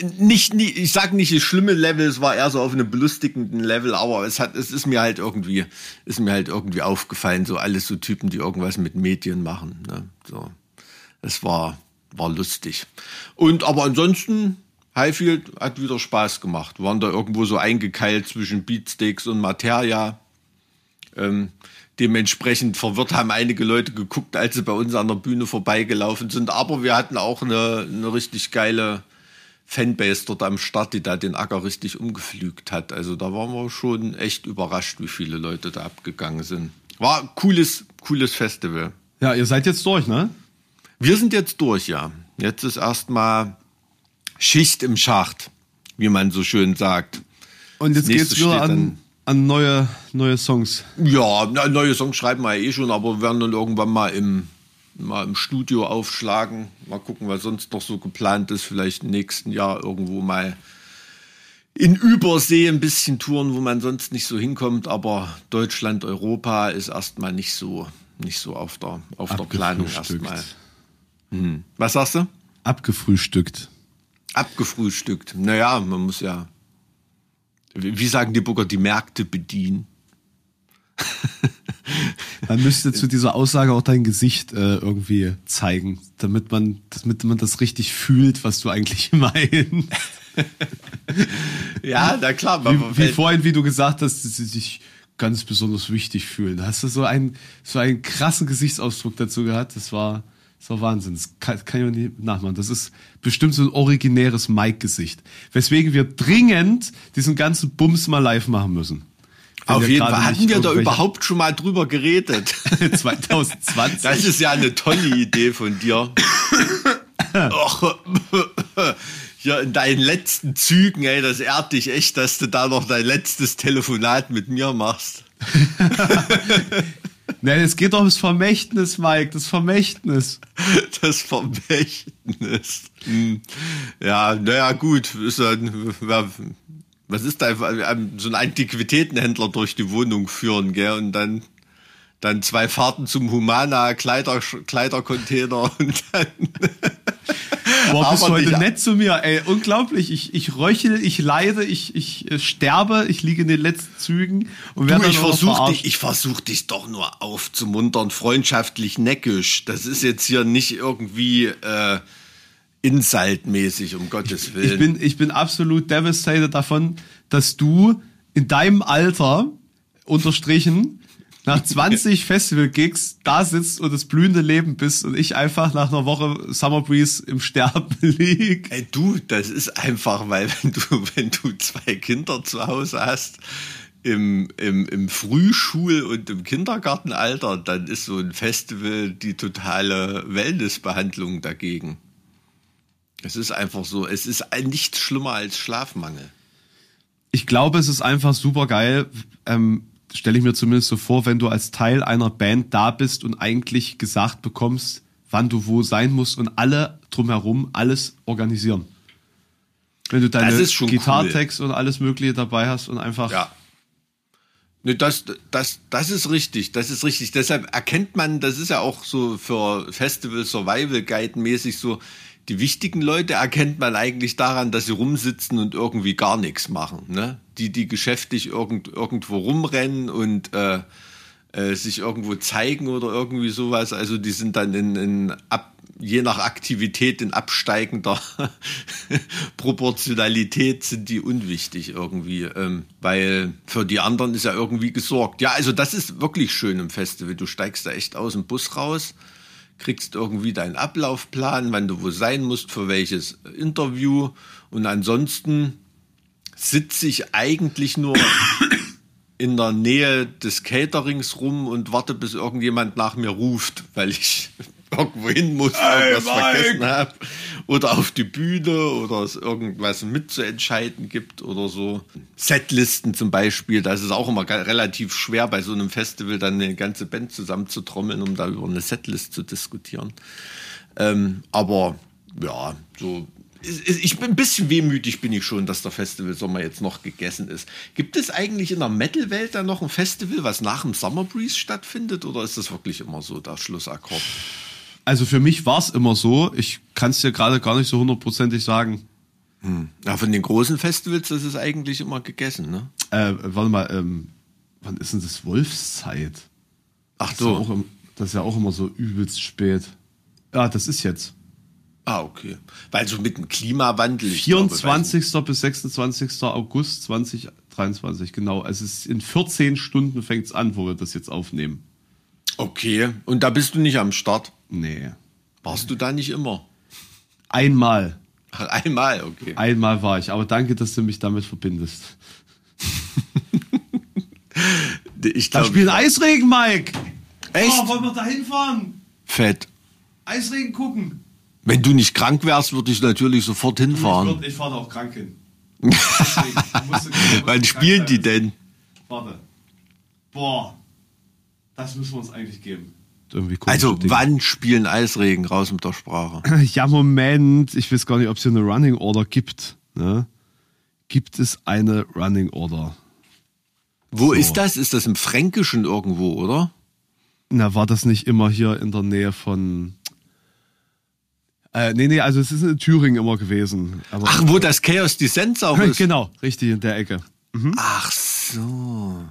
Speaker 3: nicht, nicht, ich sag nicht das schlimme Level, es war eher so auf einem belustigenden Level, aber es hat, es ist mir halt irgendwie, ist mir halt irgendwie aufgefallen, so alles so Typen, die irgendwas mit Medien machen. Ne? So, es war, war lustig. Und aber ansonsten Highfield hat wieder Spaß gemacht. Wir waren da irgendwo so eingekeilt zwischen Beatsteaks und Materia. Ähm, dementsprechend verwirrt haben einige Leute geguckt, als sie bei uns an der Bühne vorbeigelaufen sind. Aber wir hatten auch eine, eine richtig geile Fanbase dort am Start, die da den Acker richtig umgepflügt hat. Also da waren wir schon echt überrascht, wie viele Leute da abgegangen sind. War ein cooles, cooles Festival.
Speaker 1: Ja, ihr seid jetzt durch, ne?
Speaker 3: Wir sind jetzt durch, ja. Jetzt ist erstmal Schicht im Schacht, wie man so schön sagt.
Speaker 1: Und jetzt geht's wieder an, an neue, neue Songs.
Speaker 3: Ja, neue Songs schreiben wir ja eh schon, aber wir werden dann irgendwann mal im, mal im Studio aufschlagen. Mal gucken, was sonst noch so geplant ist. Vielleicht im nächsten Jahr irgendwo mal in Übersee ein bisschen touren, wo man sonst nicht so hinkommt. Aber Deutschland, Europa ist erstmal nicht so, nicht so auf der, auf der Planung erstmal. Hm. Was sagst du?
Speaker 1: Abgefrühstückt.
Speaker 3: Abgefrühstückt. Naja, man muss ja, wie sagen die Booker, die Märkte bedienen.
Speaker 1: Man müsste zu dieser Aussage auch dein Gesicht äh, irgendwie zeigen, damit man, damit man das richtig fühlt, was du eigentlich meinst.
Speaker 3: ja, na klar.
Speaker 1: Wie, wie vorhin, wie du gesagt hast, dass sie sich ganz besonders wichtig fühlen. Da hast du so einen, so einen krassen Gesichtsausdruck dazu gehabt. Das war, das war Wahnsinn. Das kann, kann ich nicht nachmachen. Das ist bestimmt so ein originäres Mike-Gesicht. Weswegen wir dringend diesen ganzen Bums mal live machen müssen.
Speaker 3: Auf jeden Fall. Hatten wir da überhaupt schon mal drüber geredet?
Speaker 1: 2020.
Speaker 3: Das ist ja eine tolle Idee von dir. Ja, in deinen letzten Zügen, ey, das ehrt dich echt, dass du da noch dein letztes Telefonat mit mir machst.
Speaker 1: Nein, es geht doch ums Vermächtnis, Mike, das Vermächtnis.
Speaker 3: Das Vermächtnis. Hm. Ja, naja, gut. Ist ja, was ist da, so ein Antiquitätenhändler durch die Wohnung führen, gell, und dann, dann zwei Fahrten zum Humana Kleider, Kleidercontainer und dann.
Speaker 1: Boah, bist heute nicht, nett zu mir, ey. Unglaublich. Ich, ich röchel, ich leide, ich, ich äh, sterbe, ich liege in den letzten Zügen und werde
Speaker 3: du, ich versuch dich, ich versuch dich doch nur aufzumuntern, freundschaftlich neckisch. Das ist jetzt hier nicht irgendwie, äh, Insult-mäßig, um Gottes Willen.
Speaker 1: Ich bin, ich bin absolut devastated davon, dass du in deinem Alter unterstrichen nach 20 Festival-Gigs da sitzt und das blühende Leben bist und ich einfach nach einer Woche Summer Breeze im Sterben lieg.
Speaker 3: Ey, du, das ist einfach, weil wenn du, wenn du zwei Kinder zu Hause hast, im, im, im Frühschul- und im Kindergartenalter, dann ist so ein Festival die totale Wellnessbehandlung dagegen. Es ist einfach so, es ist nichts schlimmer als Schlafmangel.
Speaker 1: Ich glaube, es ist einfach super geil. Ähm, Stelle ich mir zumindest so vor, wenn du als Teil einer Band da bist und eigentlich gesagt bekommst, wann du wo sein musst und alle drumherum alles organisieren. Wenn du deine Gitartext cool. und alles Mögliche dabei hast und einfach.
Speaker 3: Ja. Ne, das, das, das ist richtig, das ist richtig. Deshalb erkennt man, das ist ja auch so für Festival Survival Guide mäßig so, die wichtigen Leute erkennt man eigentlich daran, dass sie rumsitzen und irgendwie gar nichts machen. Ne? Die, die geschäftig irgend, irgendwo rumrennen und äh, äh, sich irgendwo zeigen oder irgendwie sowas. Also die sind dann in, in ab, je nach Aktivität in absteigender Proportionalität sind die unwichtig irgendwie, ähm, weil für die anderen ist ja irgendwie gesorgt. Ja, also das ist wirklich schön im Festival. Du steigst da echt aus dem Bus raus kriegst irgendwie deinen Ablaufplan, wann du wo sein musst, für welches Interview. Und ansonsten sitze ich eigentlich nur in der Nähe des Caterings rum und warte, bis irgendjemand nach mir ruft, weil ich irgendwo hin muss, hey, irgendwas Mike. vergessen habe. Oder auf die Bühne oder es irgendwas mitzuentscheiden gibt oder so. Setlisten zum Beispiel, das ist auch immer relativ schwer bei so einem Festival dann eine ganze Band zusammenzutrommeln, um da über eine Setlist zu diskutieren. Ähm, aber ja, so ich bin ein bisschen wehmütig bin ich schon, dass der Festival Sommer jetzt noch gegessen ist. Gibt es eigentlich in der Metal-Welt dann noch ein Festival, was nach dem Summer Breeze stattfindet, oder ist das wirklich immer so der Schlussakkord?
Speaker 1: Also für mich war es immer so. Ich kann es dir gerade gar nicht so hundertprozentig sagen.
Speaker 3: Hm. Ja, von den großen Festivals, das ist eigentlich immer gegessen, ne?
Speaker 1: Äh, warte mal, ähm, wann ist denn das Wolfszeit?
Speaker 3: Ach
Speaker 1: Das ist, ja
Speaker 3: so.
Speaker 1: auch, das ist ja auch immer so übelst spät. Ja, das ist jetzt.
Speaker 3: Ah, okay. Weil so mit dem Klimawandel. ich glaube,
Speaker 1: 24. bis 26. August 2023, genau. Also es ist in 14 Stunden fängt's an, wo wir das jetzt aufnehmen.
Speaker 3: Okay. Und da bist du nicht am Start.
Speaker 1: Nee.
Speaker 3: Warst du da nicht immer?
Speaker 1: Einmal.
Speaker 3: Ach, einmal, okay.
Speaker 1: Einmal war ich. Aber danke, dass du mich damit verbindest.
Speaker 3: Ich
Speaker 1: Da
Speaker 3: glaube,
Speaker 1: spielen Eisregen, Mike.
Speaker 3: Echt?
Speaker 1: Oh, wollen wir da hinfahren?
Speaker 3: fett.
Speaker 1: Eisregen gucken.
Speaker 3: Wenn du nicht krank wärst, würde ich natürlich sofort
Speaker 1: Ich,
Speaker 3: hinfahren.
Speaker 1: würd- ich fahre da auch krank hin.
Speaker 3: Wann spielen die denn?
Speaker 1: Warte. Boah. Das müssen wir uns eigentlich geben. Irgendwie
Speaker 3: Also,
Speaker 1: Dinge.
Speaker 3: wann spielen Eisregen raus mit der Sprache?
Speaker 1: Ja, Moment. Ich weiß gar nicht, ob es hier eine Running Order gibt. Ne? Gibt es eine Running Order?
Speaker 3: Wo
Speaker 1: So.
Speaker 3: ist das? Ist das im Fränkischen irgendwo, oder?
Speaker 1: Na, war das nicht immer hier in der Nähe von. Äh, nee, nee, also es ist in Thüringen immer gewesen. Aber
Speaker 3: Ach, wo das Chaos Descent auch ist.
Speaker 1: genau, richtig in der Ecke.
Speaker 3: Ach so.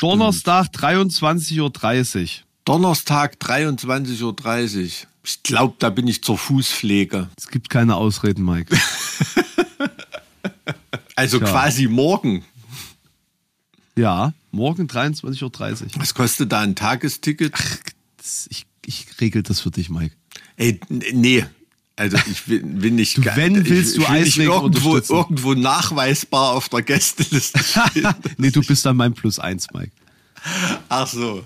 Speaker 1: Donnerstag 23.30 Uhr.
Speaker 3: Donnerstag 23.30 Uhr. Ich glaube, da bin ich zur Fußpflege.
Speaker 1: Es gibt keine Ausreden, Mike.
Speaker 3: Also
Speaker 1: Tja.
Speaker 3: quasi morgen.
Speaker 1: ja, morgen 23.30 Uhr.
Speaker 3: Was kostet da ein Tagesticket?
Speaker 1: Das- Ich, ich regel das für dich, Mike.
Speaker 3: Ey, nee. Also ich will, will nicht.
Speaker 1: Du, wenn, willst du
Speaker 3: ich nicht
Speaker 1: Eisregen
Speaker 3: irgendwo, irgendwo nachweisbar auf der Gästeliste
Speaker 1: nee, du bist dann mein Plus eins, Mike.
Speaker 3: Ach so.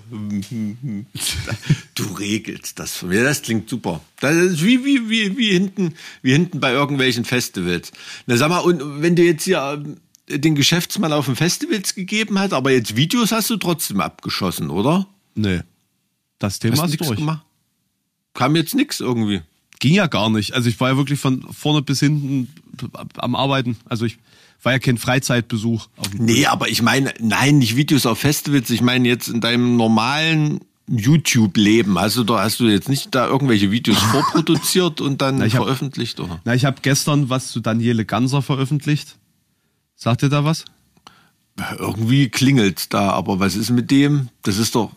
Speaker 3: Du regelst das von mir. Das klingt super. Das ist wie, wie, wie, wie, hinten, wie hinten bei irgendwelchen Festivals. Na sag mal, und wenn du jetzt hier ähm, den Geschäftsmann auf den Festivals gegeben hat, aber jetzt Videos hast du trotzdem abgeschossen, oder?
Speaker 1: Nee. Das Thema
Speaker 3: Hast
Speaker 1: ist durch.
Speaker 3: gemacht? Kam jetzt nix irgendwie.
Speaker 1: Ging ja gar nicht. Also ich war ja wirklich von vorne bis hinten am Arbeiten. Also ich war ja kein Freizeitbesuch. Auf dem
Speaker 3: Nee, aber ich meine, nein, nicht Videos auf Festivals. Ich meine jetzt in deinem normalen YouTube-Leben. Also da hast du jetzt nicht da irgendwelche Videos vorproduziert und dann
Speaker 1: ich hab-
Speaker 3: veröffentlicht, oder?
Speaker 1: Na, ich habe gestern was zu Daniele Ganser veröffentlicht. Sagt ihr da was?
Speaker 3: Irgendwie klingelt da, aber was ist mit dem? Das ist doch.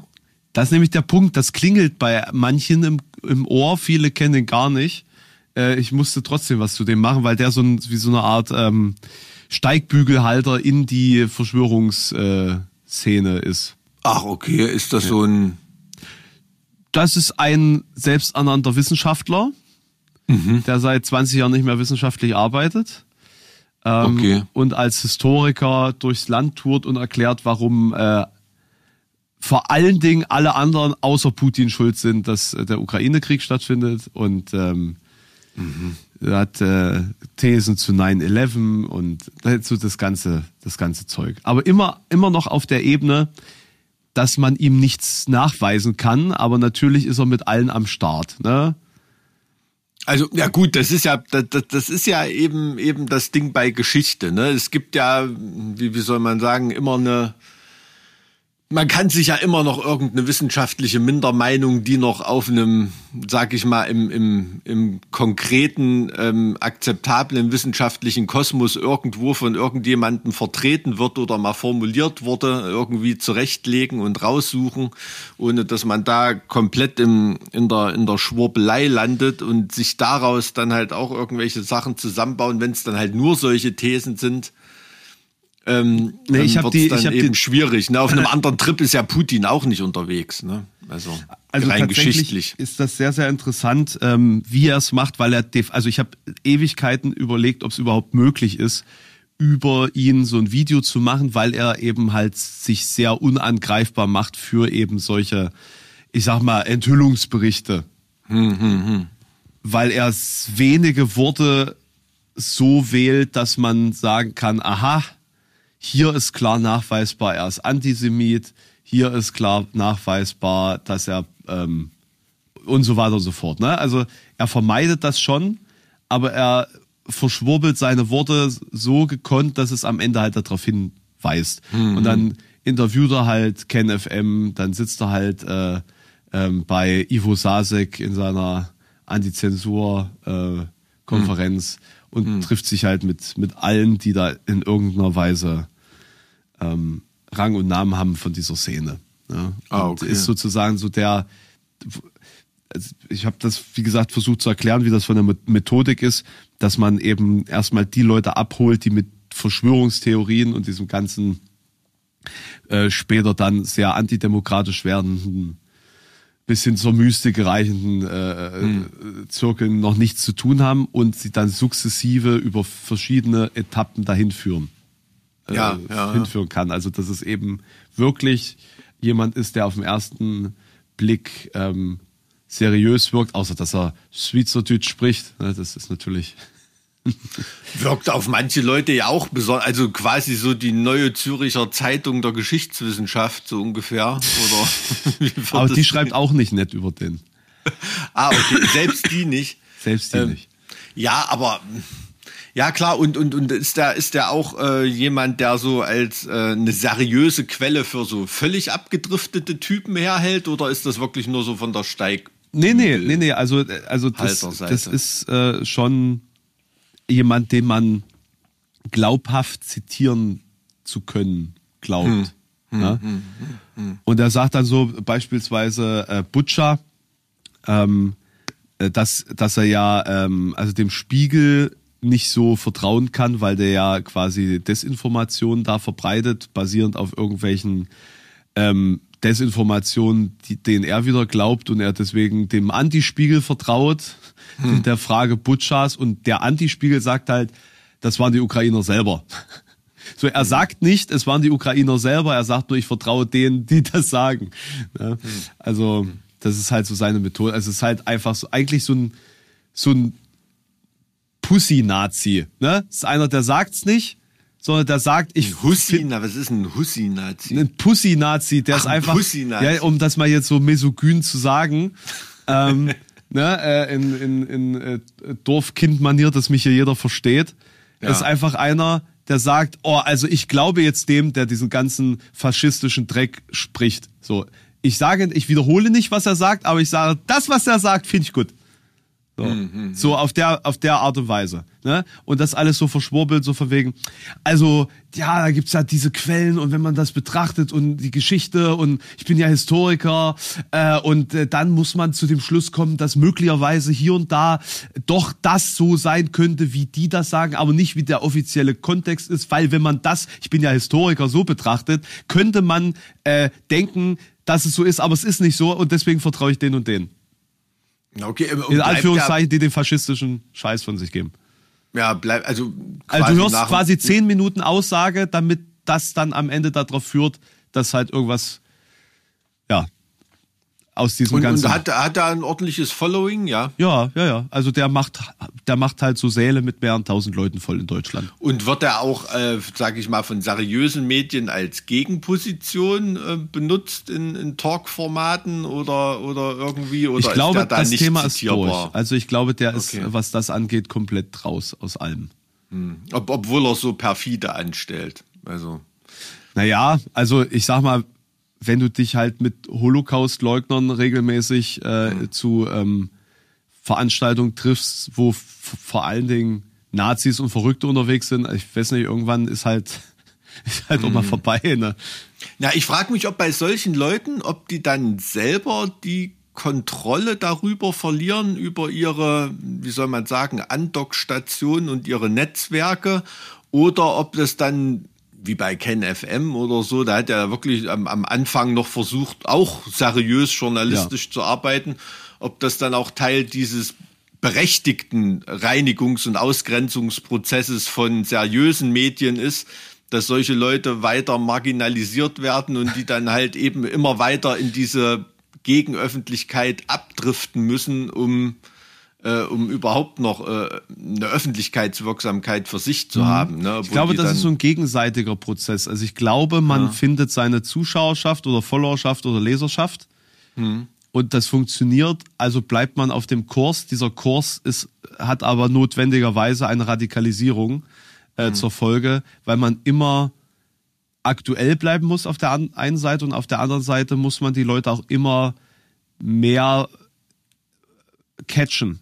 Speaker 1: Das ist nämlich der Punkt. Das klingelt bei manchen im, im Ohr. Viele kennen den gar nicht. Äh, ich musste trotzdem was zu dem machen, weil der so ein, wie so eine Art ähm, Steigbügelhalter in die Verschwörungsszene äh, ist.
Speaker 3: Ach, okay, ist das so ein.
Speaker 1: Das ist ein selbsternannter Wissenschaftler, der seit 20 Jahren nicht mehr wissenschaftlich arbeitet. Ähm,
Speaker 3: Okay.
Speaker 1: Und als Historiker durchs Land tourt und erklärt, warum äh, vor allen Dingen alle anderen außer Putin schuld sind, dass äh, der Ukraine-Krieg stattfindet. Und ähm, er hat äh, Thesen zu 9-11 und so das ganze, das ganze Zeug. Aber immer, immer noch auf der Ebene, dass man ihm nichts nachweisen kann, aber natürlich ist er mit allen am Start. Ne?
Speaker 3: Also, ja gut, das ist ja, das, das- das ist ja eben, eben das Ding bei Geschichte, ne? Es gibt ja, wie, wie soll man sagen, immer eine, man kann sich ja immer noch irgendeine wissenschaftliche Mindermeinung, die noch auf einem, sag ich mal, im, im, im konkreten, ähm, akzeptablen wissenschaftlichen Kosmos irgendwo von irgendjemandem vertreten wird oder mal formuliert wurde, irgendwie zurechtlegen und raussuchen, ohne dass man da komplett im, in, der, in der Schwurbelei landet und sich daraus dann halt auch irgendwelche Sachen zusammenbauen, wenn es dann halt nur solche Thesen sind. Ähm,
Speaker 1: Nee, ich
Speaker 3: dann
Speaker 1: hab
Speaker 3: wird's
Speaker 1: die-
Speaker 3: dann
Speaker 1: ich hab
Speaker 3: eben schwierig. Ne? Auf einem anderen Trip ist ja Putin auch nicht unterwegs. Ne? Also,
Speaker 1: Also
Speaker 3: rein geschichtlich.
Speaker 1: ist das sehr, sehr interessant, ähm, wie er es macht, weil er, also ich habe Ewigkeiten überlegt, ob es überhaupt möglich ist, über ihn so ein Video zu machen, weil er eben halt sich sehr unangreifbar macht für eben solche, ich sag mal, Enthüllungsberichte. Weil er wenige Worte so wählt, dass man sagen kann, aha, hier ist klar nachweisbar, er ist Antisemit, hier ist klar nachweisbar, dass er ähm, und so weiter und so fort. Ne? Also er vermeidet das schon, aber er verschwurbelt seine Worte so gekonnt, dass es am Ende halt darauf hinweist. Und dann interviewt er halt Ken FM, dann sitzt er halt äh, ähm, bei Ivo Sasek in seiner Antizensur-Konferenz und trifft sich halt mit, mit allen, die da in irgendeiner Weise ähm, Rang und Namen haben von dieser Szene. Ja?
Speaker 3: Ah, okay.
Speaker 1: ist sozusagen so der, also ich habe das, wie gesagt, versucht zu erklären, wie das von der Me- Methodik ist, dass man eben erstmal die Leute abholt, die mit Verschwörungstheorien und diesem ganzen äh, später dann sehr antidemokratisch werdenden bis hin zur Mystik reichenden äh,
Speaker 3: Hm.
Speaker 1: äh, Zirkeln noch nichts zu tun haben und sie dann sukzessive über verschiedene Etappen dahin führen äh,
Speaker 3: Ja, ja, ja.
Speaker 1: hinführen kann. Also dass es eben wirklich jemand ist, der auf den ersten Blick ähm, seriös wirkt, außer dass er Schweizerdeutsch spricht. Ne, Das ist natürlich
Speaker 3: Wirkt auf manche Leute ja auch besonders, also quasi so die neue Züricher Zeitung der Geschichtswissenschaft, so ungefähr. Oder
Speaker 1: Aber die schreibt auch nicht nett über den.
Speaker 3: Ah, okay, selbst die nicht.
Speaker 1: Selbst die
Speaker 3: Ähm,
Speaker 1: nicht.
Speaker 3: Ja, aber ja klar, und, und, und ist der, ist der auch äh, jemand, der so als äh, eine seriöse Quelle für so völlig abgedriftete Typen herhält, oder ist das wirklich nur so von der Steig?
Speaker 1: Nee, nee, nee, nee, also, also das, das ist äh, schon jemand, den man glaubhaft zitieren zu können glaubt. ja? Und er sagt dann so beispielsweise äh, Butcher, ähm, äh, dass, dass er ja ähm, also dem Spiegel nicht so vertrauen kann, weil der ja quasi Desinformationen da verbreitet, basierend auf irgendwelchen ähm, Desinformationen, die, denen er wieder glaubt und er deswegen dem Antispiegel vertraut in der Frage Butchers und der Antispiegel sagt halt, das waren die Ukrainer selber. So, er sagt nicht, es waren die Ukrainer selber, er sagt nur, ich vertraue denen, die das sagen. Ja? Also, das ist halt so seine Methode. Also, es ist halt einfach so, eigentlich so ein, so ein Pussy-Nazi. Ne? Das ist einer, der sagt's nicht, sondern der sagt, ich
Speaker 3: Hussi, na, was ist ein Hussi-Nazi?
Speaker 1: ein Pussy-Nazi, der
Speaker 3: Ach,
Speaker 1: ist
Speaker 3: ein
Speaker 1: einfach,
Speaker 3: Pussy-Nazi.
Speaker 1: ja, um das mal jetzt so mesogyn zu sagen, ähm, ne, äh, in, in, in äh, Dorfkind-Manier, dass mich hier jeder versteht,
Speaker 3: Ja.
Speaker 1: ist einfach einer, der sagt, oh, also ich glaube jetzt dem, der diesen ganzen faschistischen Dreck spricht. So, ich sage, ich wiederhole nicht, was er sagt, aber ich sage, das, was er sagt, finde ich gut. So,
Speaker 3: Mhm,
Speaker 1: so auf der auf der Art und Weise. Ne? Und das alles so verschwurbelt, so von wegen. Also, ja, da gibt's ja diese Quellen und wenn man das betrachtet und die Geschichte und ich bin ja Historiker äh, und äh, dann muss man zu dem Schluss kommen, dass möglicherweise hier und da doch das so sein könnte, wie die das sagen, aber nicht wie der offizielle Kontext ist, weil wenn man das, ich bin ja Historiker, so betrachtet, könnte man äh, denken, dass es so ist, aber es ist nicht so und deswegen vertraue ich den und den.
Speaker 3: Okay,
Speaker 1: In Anführungszeichen, die den faschistischen Scheiß von sich geben.
Speaker 3: Ja, bleibt, also,
Speaker 1: Also du hörst quasi zehn Minuten Aussage, damit das dann am Ende darauf führt, dass halt irgendwas, aus diesem
Speaker 3: Und,
Speaker 1: ganzen.
Speaker 3: und hat, hat er ein ordentliches Following, ja?
Speaker 1: ja, ja, ja. Also der macht, der macht halt so Säle mit mehreren tausend Leuten voll in Deutschland.
Speaker 3: Und wird er auch, äh, sage ich mal, von seriösen Medien als Gegenposition äh, benutzt in, in Talk-Formaten oder, oder irgendwie? Oder
Speaker 1: Ich glaube,
Speaker 3: ist da
Speaker 1: das
Speaker 3: nicht
Speaker 1: Thema ist
Speaker 3: zitierbar?
Speaker 1: durch. Also ich glaube, der ist,
Speaker 3: Okay.
Speaker 1: was das angeht, komplett raus aus allem.
Speaker 3: Ob, obwohl er so perfide anstellt. Also,
Speaker 1: Naja, also ich sag mal, wenn du dich halt mit Holocaust-Leugnern regelmäßig äh, zu ähm, Veranstaltungen triffst, wo vor allen Dingen Nazis und Verrückte unterwegs sind, ich weiß nicht, irgendwann ist halt, ist halt auch mal vorbei. Ne?
Speaker 3: Na, ich frage mich, ob bei solchen Leuten, ob die dann selber die Kontrolle darüber verlieren, über ihre, wie soll man sagen, Andockstationen und ihre Netzwerke, oder ob das dann, wie bei Ken FM oder so, da hat er wirklich am, am Anfang noch versucht, auch seriös journalistisch zu arbeiten, ob das dann auch Teil dieses berechtigten Reinigungs- und Ausgrenzungsprozesses von seriösen Medien ist, dass solche Leute weiter marginalisiert werden und die dann halt eben immer weiter in diese Gegenöffentlichkeit abdriften müssen, um, äh, um überhaupt noch äh, eine Öffentlichkeitswirksamkeit für sich zu haben. Ne?
Speaker 1: Mhm. Ich glaube, das ist so ein gegenseitiger Prozess. Also ich glaube, man findet seine Zuschauerschaft oder Followerschaft oder Leserschaft. und das funktioniert, also bleibt man auf dem Kurs. Dieser Kurs ist, hat aber notwendigerweise eine Radikalisierung äh, zur Folge, weil man immer aktuell bleiben muss auf der einen Seite und auf der anderen Seite muss man die Leute auch immer mehr catchen.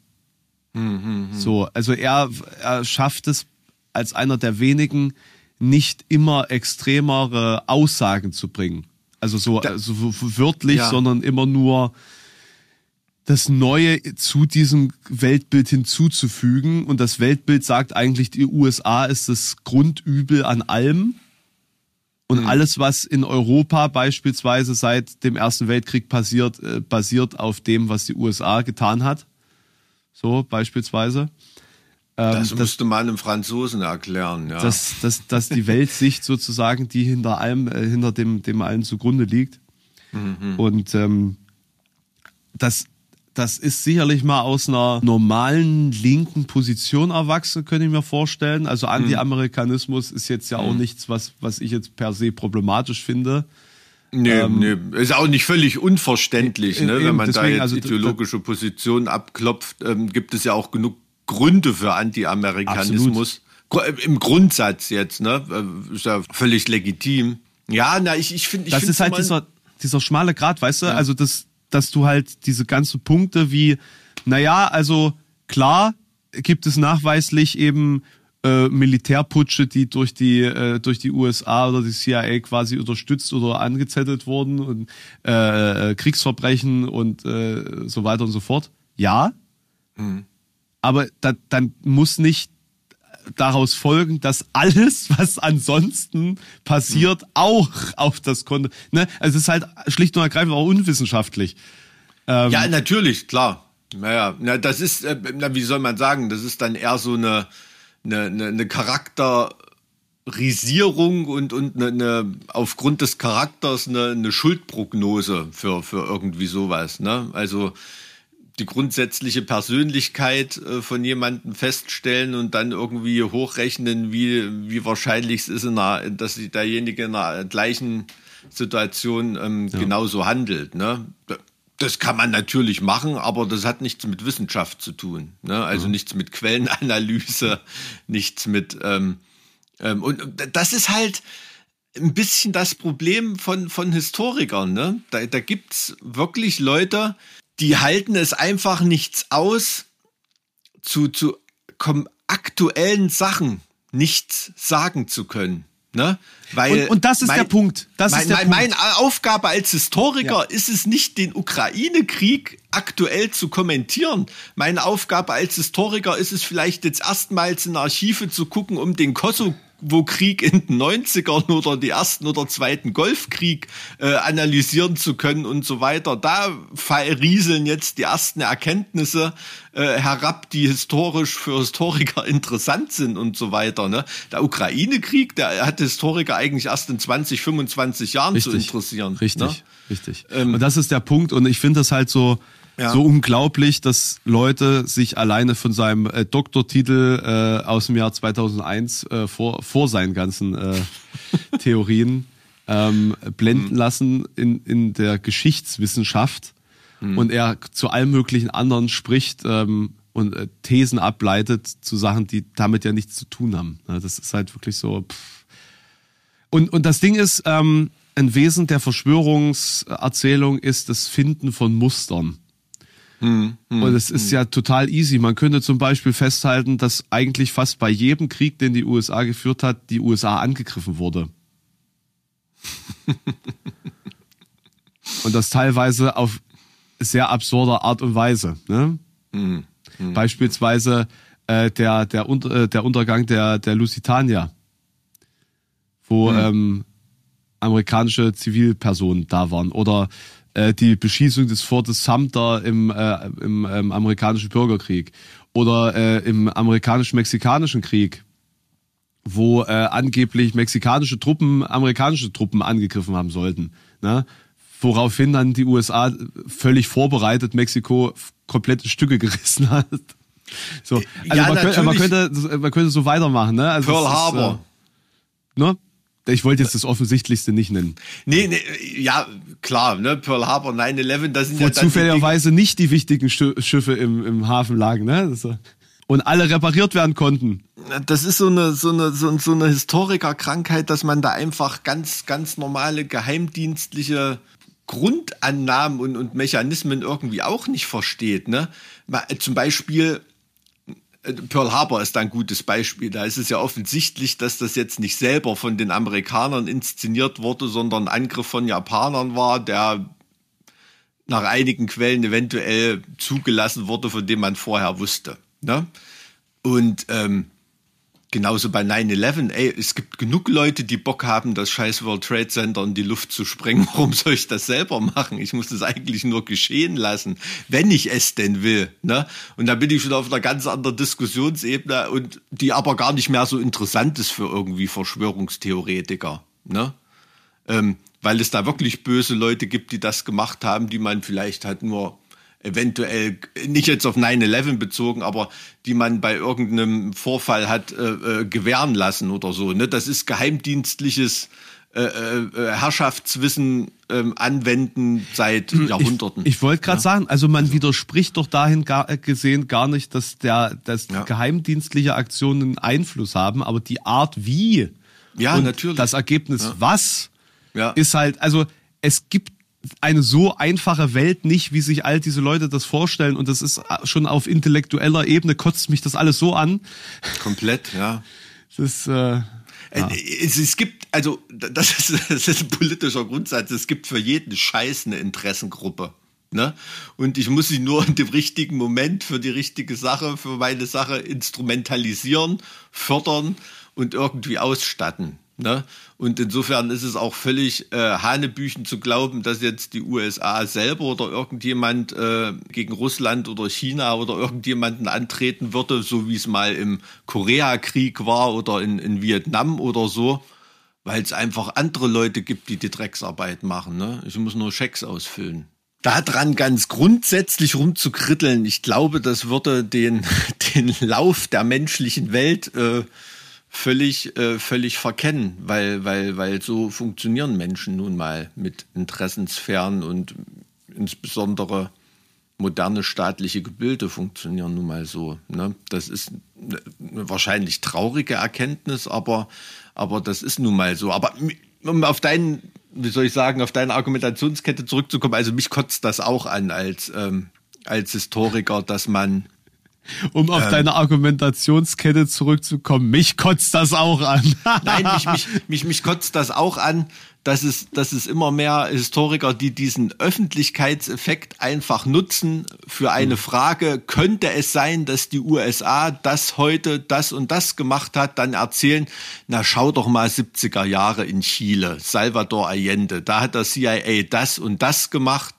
Speaker 1: So, also er, er schafft es als einer der wenigen nicht immer extremere Aussagen zu bringen. Also so also so wörtlich,
Speaker 3: Ja.
Speaker 1: sondern immer nur das Neue zu diesem Weltbild hinzuzufügen. Und das Weltbild sagt eigentlich, die USA ist das Grundübel an allem. Und alles, was in Europa beispielsweise seit dem Ersten Weltkrieg passiert, äh, basiert auf dem, was die USA getan hat. So beispielsweise.
Speaker 3: Das
Speaker 1: das-
Speaker 3: müsste man einem Franzosen erklären, ja.
Speaker 1: dass, dass, dass die Weltsicht sozusagen, die hinter allem, äh, hinter dem, dem allen zugrunde liegt. Und ähm, das, das ist sicherlich mal aus einer normalen linken Position erwachsen, könnte ich mir vorstellen. Also Anti-Amerikanismus ist jetzt ja auch nichts, was, was ich jetzt per se problematisch finde.
Speaker 3: Nee, nee, ist auch nicht völlig unverständlich, ne?
Speaker 1: Ähm, eben,
Speaker 3: wenn man da
Speaker 1: deswegen,
Speaker 3: jetzt
Speaker 1: also,
Speaker 3: ideologische Positionen abklopft, ähm, gibt es ja auch genug Gründe für Anti-Amerikanismus. Äh, Im Grundsatz jetzt, ne? Äh, Ist ja völlig legitim. Ja, na, ich, ich finde, ich
Speaker 1: das ist halt dieser, dieser schmale Grat, weißt du? Also, das, dass du halt diese ganzen Punkte wie, naja, also klar gibt es nachweislich eben äh, Militärputsche, die durch die, äh, durch die USA oder die CIA quasi unterstützt oder angezettelt wurden und äh, äh, Kriegsverbrechen und äh, so weiter und so fort. Ja. Aber da, dann muss nicht daraus folgen, dass alles, was ansonsten passiert, auch auf das Konto. Ne? Also es ist halt schlicht und ergreifend auch unwissenschaftlich. Ähm,
Speaker 3: Ja, natürlich, klar. Naja, na, das ist, äh, na, wie soll man sagen, das ist dann eher so eine, eine, eine, eine Charakterisierung und, und eine, eine, aufgrund des Charakters eine, eine Schuldprognose für, für irgendwie sowas. Ne? Also die grundsätzliche Persönlichkeit äh, von jemandem feststellen und dann irgendwie hochrechnen, wie, wie wahrscheinlich es ist, in einer, dass derjenige in einer gleichen Situation ähm, genauso handelt. Ne? Das kann man natürlich machen, aber das hat nichts mit Wissenschaft zu tun. Ne? Also nichts mit Quellenanalyse, nichts mit ähm, ähm, und das ist halt ein bisschen das Problem von, von Historikern. Ne? Da, da gibt's wirklich Leute, die halten es einfach nichts aus, zu, zu aktuellen Sachen nichts sagen zu können. Ne? Weil
Speaker 1: Und- und das ist der Punkt. Das
Speaker 3: mein,
Speaker 1: ist der
Speaker 3: mein,
Speaker 1: Punkt.
Speaker 3: Meine Aufgabe als Historiker
Speaker 1: Ja.
Speaker 3: ist es nicht, den Ukraine-Krieg aktuell zu kommentieren. Meine Aufgabe als Historiker ist es vielleicht jetzt erstmals in Archive zu gucken, um den Kosovo-Krieg in den 90ern oder die ersten oder zweiten Golfkrieg äh, analysieren zu können und so weiter. Da rieseln jetzt die ersten Erkenntnisse äh, herab, die historisch für Historiker interessant sind und so weiter. Ne? Der Ukraine-Krieg, der hat Historiker eigentlich erst in 20, 25 Jahren zu interessieren.
Speaker 1: Richtig,
Speaker 3: Ne?
Speaker 1: richtig. und das ist der Punkt. Und ich finde das halt so,
Speaker 3: Ja.
Speaker 1: so unglaublich, dass Leute sich alleine von seinem äh, Doktortitel äh, aus dem Jahr 2001 äh, vor, vor seinen ganzen äh, Theorien ähm, blenden
Speaker 3: Mhm.
Speaker 1: lassen in, in der Geschichtswissenschaft
Speaker 3: Mhm.
Speaker 1: und er zu allen möglichen anderen spricht ähm, und äh, Thesen ableitet zu Sachen, die damit ja nichts zu tun haben. Ja, das ist halt wirklich so. Pff. Und, und das Ding ist, ähm, ein Wesen der Verschwörungserzählung ist das Finden von Mustern. Und es ist ja total easy. Man könnte zum Beispiel festhalten, dass eigentlich fast bei jedem Krieg, den die USA geführt hat, die USA angegriffen wurde. und das teilweise auf sehr absurder Art und Weise. Ne? Beispielsweise äh, der, der, Unter, äh, der Untergang der, der Lusitania, wo ähm, amerikanische Zivilpersonen da waren. Oder äh, die Beschießung des Fortes Sumter im, äh, im ähm, amerikanischen Bürgerkrieg. Oder äh, im amerikanisch-mexikanischen Krieg, wo äh, angeblich mexikanische Truppen amerikanische Truppen angegriffen haben sollten. Ne? Woraufhin dann die USA völlig vorbereitet Mexiko komplette Stücke gerissen hat. So, also
Speaker 3: Ja,
Speaker 1: man, könnte, man, könnte, man könnte so weitermachen, ne? Also
Speaker 3: Pearl
Speaker 1: es ist,
Speaker 3: Harbor.
Speaker 1: Äh, ne? Ich wollte jetzt das Offensichtlichste nicht nennen.
Speaker 3: Nee, nee, ja, klar, ne, Pearl Harbor, 9-11, das sind
Speaker 1: Wo
Speaker 3: ja dann die
Speaker 1: zufälligerweise nicht die wichtigen Schi- Schiffe im, im Hafen lagen, ne? Und alle repariert werden konnten.
Speaker 3: Das ist so eine, so eine, so, so eine Historikerkrankheit, dass man da einfach ganz, ganz normale geheimdienstliche Grundannahmen und, und Mechanismen irgendwie auch nicht versteht, ne? Mal, Zum Beispiel, Pearl Harbor ist ein gutes Beispiel. Da ist es ja offensichtlich, dass das jetzt nicht selber von den Amerikanern inszeniert wurde, sondern ein Angriff von Japanern war, der nach einigen Quellen eventuell zugelassen wurde, von dem man vorher wusste. Ne? Und ähm, genauso bei 9-11, ey, es gibt genug Leute, die Bock haben, das scheiß World Trade Center in die Luft zu sprengen. Warum soll ich das selber machen? Ich muss das eigentlich nur geschehen lassen, wenn ich es denn will. Ne? Und da bin ich schon auf einer ganz anderen Diskussionsebene und die aber gar nicht mehr so interessant ist für irgendwie Verschwörungstheoretiker. Ne? ähm, weil es da wirklich böse Leute gibt, die das gemacht haben, die man vielleicht halt nur eventuell, nicht jetzt auf 9-11 bezogen, aber die man bei irgendeinem Vorfall hat äh, äh, gewähren lassen oder so. Ne? Das ist geheimdienstliches äh, äh, Herrschaftswissen ähm, anwenden seit Jahrhunderten.
Speaker 1: Ich, ich wollte gerade sagen, also man widerspricht doch dahin gar, gesehen gar nicht, dass der, dass
Speaker 3: Ja.
Speaker 1: geheimdienstliche Aktionen Einfluss haben, aber die Art wie
Speaker 3: Ja,
Speaker 1: und
Speaker 3: natürlich.
Speaker 1: das Ergebnis was
Speaker 3: Ja.
Speaker 1: ist halt, also es gibt eine so einfache Welt nicht, wie sich all diese Leute das vorstellen und das ist schon auf intellektueller Ebene kotzt mich das alles so an.
Speaker 3: Komplett, ja.
Speaker 1: Das äh,
Speaker 3: Äh, Es, es gibt, also das ist, das ist ein politischer Grundsatz, es gibt für jeden Scheiß eine Interessengruppe. Ne? Und ich muss sie nur in dem richtigen Moment für die richtige Sache, für meine Sache instrumentalisieren, fördern und irgendwie ausstatten. Ne? Und insofern ist es auch völlig äh, Hanebüchen zu glauben, dass jetzt die USA selber oder irgendjemand äh, gegen Russland oder China oder irgendjemanden antreten würde, so wie es mal im Koreakrieg war oder in, in Vietnam oder so, weil es einfach andere Leute gibt, die die Drecksarbeit machen. Ne? Ich muss nur Schecks ausfüllen. Daran ganz grundsätzlich rumzukritteln, ich glaube, das würde den, den Lauf der menschlichen Welt äh, völlig, äh, völlig verkennen, weil, weil, weil so funktionieren Menschen nun mal mit Interessensphären und insbesondere moderne staatliche Gebilde funktionieren nun mal so. Ne? Das ist eine eine wahrscheinlich traurige Erkenntnis, aber, aber das ist nun mal so. Aber um auf deinen, wie soll ich sagen, auf deine Argumentationskette zurückzukommen, also mich kotzt das auch an als, ähm, als Historiker, dass man
Speaker 1: um auf deine Argumentationskette zurückzukommen, mich kotzt das auch an.
Speaker 3: Nein, mich, mich, mich, mich kotzt das auch an, dass es, dass es immer mehr Historiker, die diesen Öffentlichkeitseffekt einfach nutzen für eine Frage, könnte es sein, dass die USA das heute, das und das gemacht hat, dann erzählen, na schau doch mal 70er Jahre in Chile, Salvador Allende, da hat der CIA das und das gemacht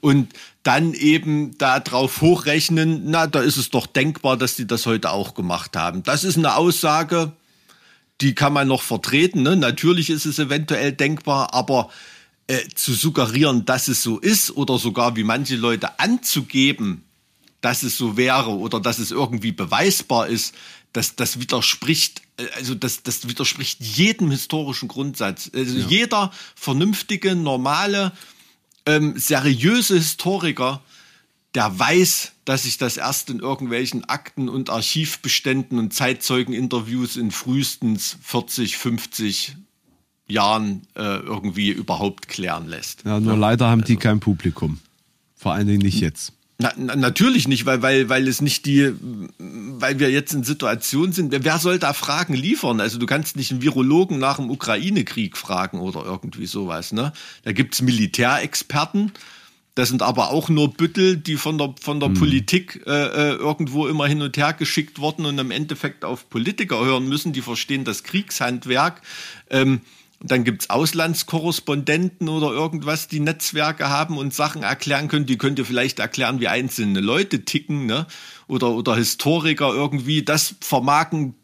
Speaker 3: und dann eben darauf hochrechnen, na, da ist es doch denkbar, dass die das heute auch gemacht haben. Das ist eine Aussage, die kann man noch vertreten. Ne? Natürlich ist es eventuell denkbar, aber äh, zu suggerieren, dass es so ist oder sogar wie manche Leute anzugeben, dass es so wäre oder dass es irgendwie beweisbar ist, das, das widerspricht, äh, also das, das widerspricht jedem historischen Grundsatz. Also jeder vernünftige, normale, ähm, seriöse Historiker, der weiß, dass sich das erst in irgendwelchen Akten und Archivbeständen und Zeitzeugeninterviews in frühestens 40, 50 Jahren äh, irgendwie überhaupt klären lässt.
Speaker 1: Ja, nur leider haben die kein Publikum. Vor allen Dingen nicht jetzt.
Speaker 3: Na, na, natürlich nicht, weil, weil, weil es nicht die, weil wir jetzt in Situationen sind. Wer soll da Fragen liefern? Also du kannst nicht einen Virologen nach dem Ukraine-Krieg fragen oder irgendwie sowas. Ne? Da gibt's Militärexperten. Das sind aber auch nur Büttel, die von der, von der Politik äh, äh, irgendwo immer hin und her geschickt wurden und im Endeffekt auf Politiker hören müssen. Die verstehen das Kriegshandwerk. Ähm, dann gibt's Auslandskorrespondenten oder irgendwas, die Netzwerke haben und Sachen erklären können. Die könnt ihr vielleicht erklären, wie einzelne Leute ticken, ne? Oder, oder Historiker irgendwie. Das vermagen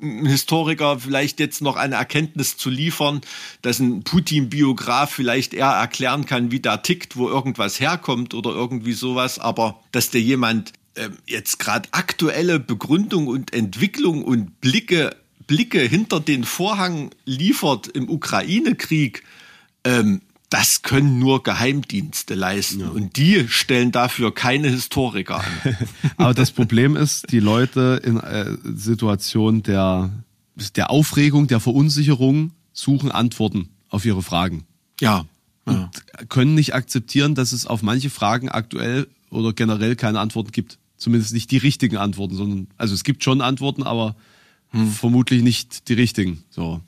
Speaker 3: Historiker vielleicht jetzt noch eine Erkenntnis zu liefern, dass ein Putin-Biograf vielleicht eher erklären kann, wie der tickt, wo irgendwas herkommt oder irgendwie sowas, aber dass der jemand ähm, jetzt gerade aktuelle Begründung und Entwicklung und Blicke Blicke hinter den Vorhang liefert im Ukraine-Krieg, ähm, das können nur Geheimdienste leisten. Ja. Und die stellen dafür keine Historiker an.
Speaker 1: Aber das Problem ist, die Leute in äh, Situationen der, der Aufregung, der Verunsicherung suchen Antworten auf ihre Fragen.
Speaker 3: Ja.
Speaker 1: ja. Und können nicht akzeptieren, dass es auf manche Fragen aktuell oder generell keine Antworten gibt. Zumindest nicht die richtigen Antworten, sondern, also es gibt schon Antworten, aber hm. vermutlich nicht die richtigen. So.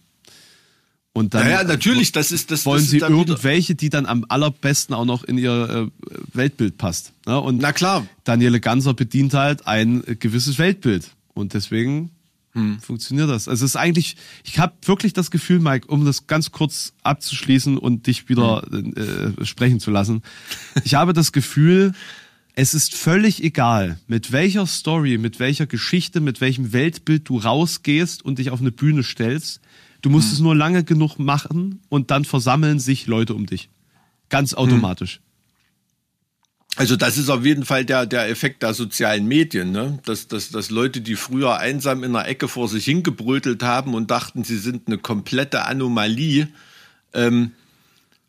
Speaker 3: Und dann naja, natürlich, das ist das.
Speaker 1: Wollen
Speaker 3: das
Speaker 1: sie irgendwelche, die dann am allerbesten auch noch in ihr äh, Weltbild passt. Ne? Und
Speaker 3: Na klar.
Speaker 1: Daniele Ganser bedient halt ein gewisses Weltbild. Und deswegen hm. funktioniert das. Also es ist eigentlich, ich habe wirklich das Gefühl, Mike, um das ganz kurz abzuschließen und dich wieder hm. äh, sprechen zu lassen. Ich habe das Gefühl, es ist völlig egal, mit welcher Story, mit welcher Geschichte, mit welchem Weltbild du rausgehst und dich auf eine Bühne stellst Du musst hm. es nur lange genug machen und dann versammeln sich Leute um dich. Ganz hm. automatisch.
Speaker 3: Also das ist auf jeden Fall der, der Effekt der sozialen Medien, ne? dass, dass, dass Leute, die früher einsam in einer Ecke vor sich hingebrötelt haben und dachten, sie sind eine komplette Anomalie, ähm,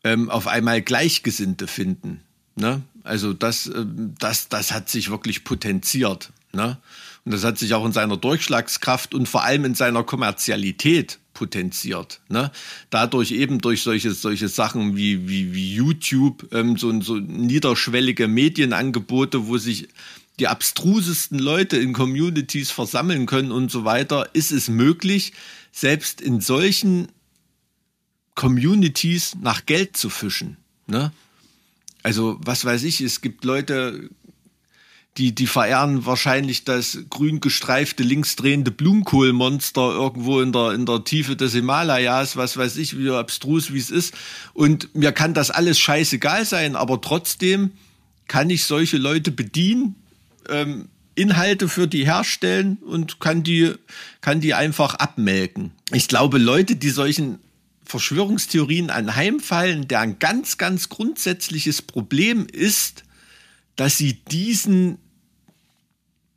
Speaker 3: ähm, auf einmal Gleichgesinnte finden. Ne? Also das, ähm, das, das hat sich wirklich potenziert. Ne? Und das hat sich auch in seiner Durchschlagskraft und vor allem in seiner Kommerzialität potenziert. Ne? Dadurch eben durch solche, solche Sachen wie, wie, wie YouTube, ähm, so, so niederschwellige Medienangebote, wo sich die abstrusesten Leute in Communities versammeln können und so weiter, ist es möglich, selbst in solchen Communities nach Geld zu fischen. Ne? Also, was weiß ich, es gibt Leute, die, die verehren wahrscheinlich das grün gestreifte, linksdrehende Blumenkohlmonster irgendwo in der, in der Tiefe des Himalayas, was weiß ich, wie abstrus wie es ist. Und mir kann das alles scheißegal sein, aber trotzdem kann ich solche Leute bedienen, ähm, Inhalte für die herstellen und kann die, kann die einfach abmelken. Ich glaube, Leute, die solchen Verschwörungstheorien anheimfallen, deren ganz, ganz grundsätzliches Problem ist, dass sie diesen,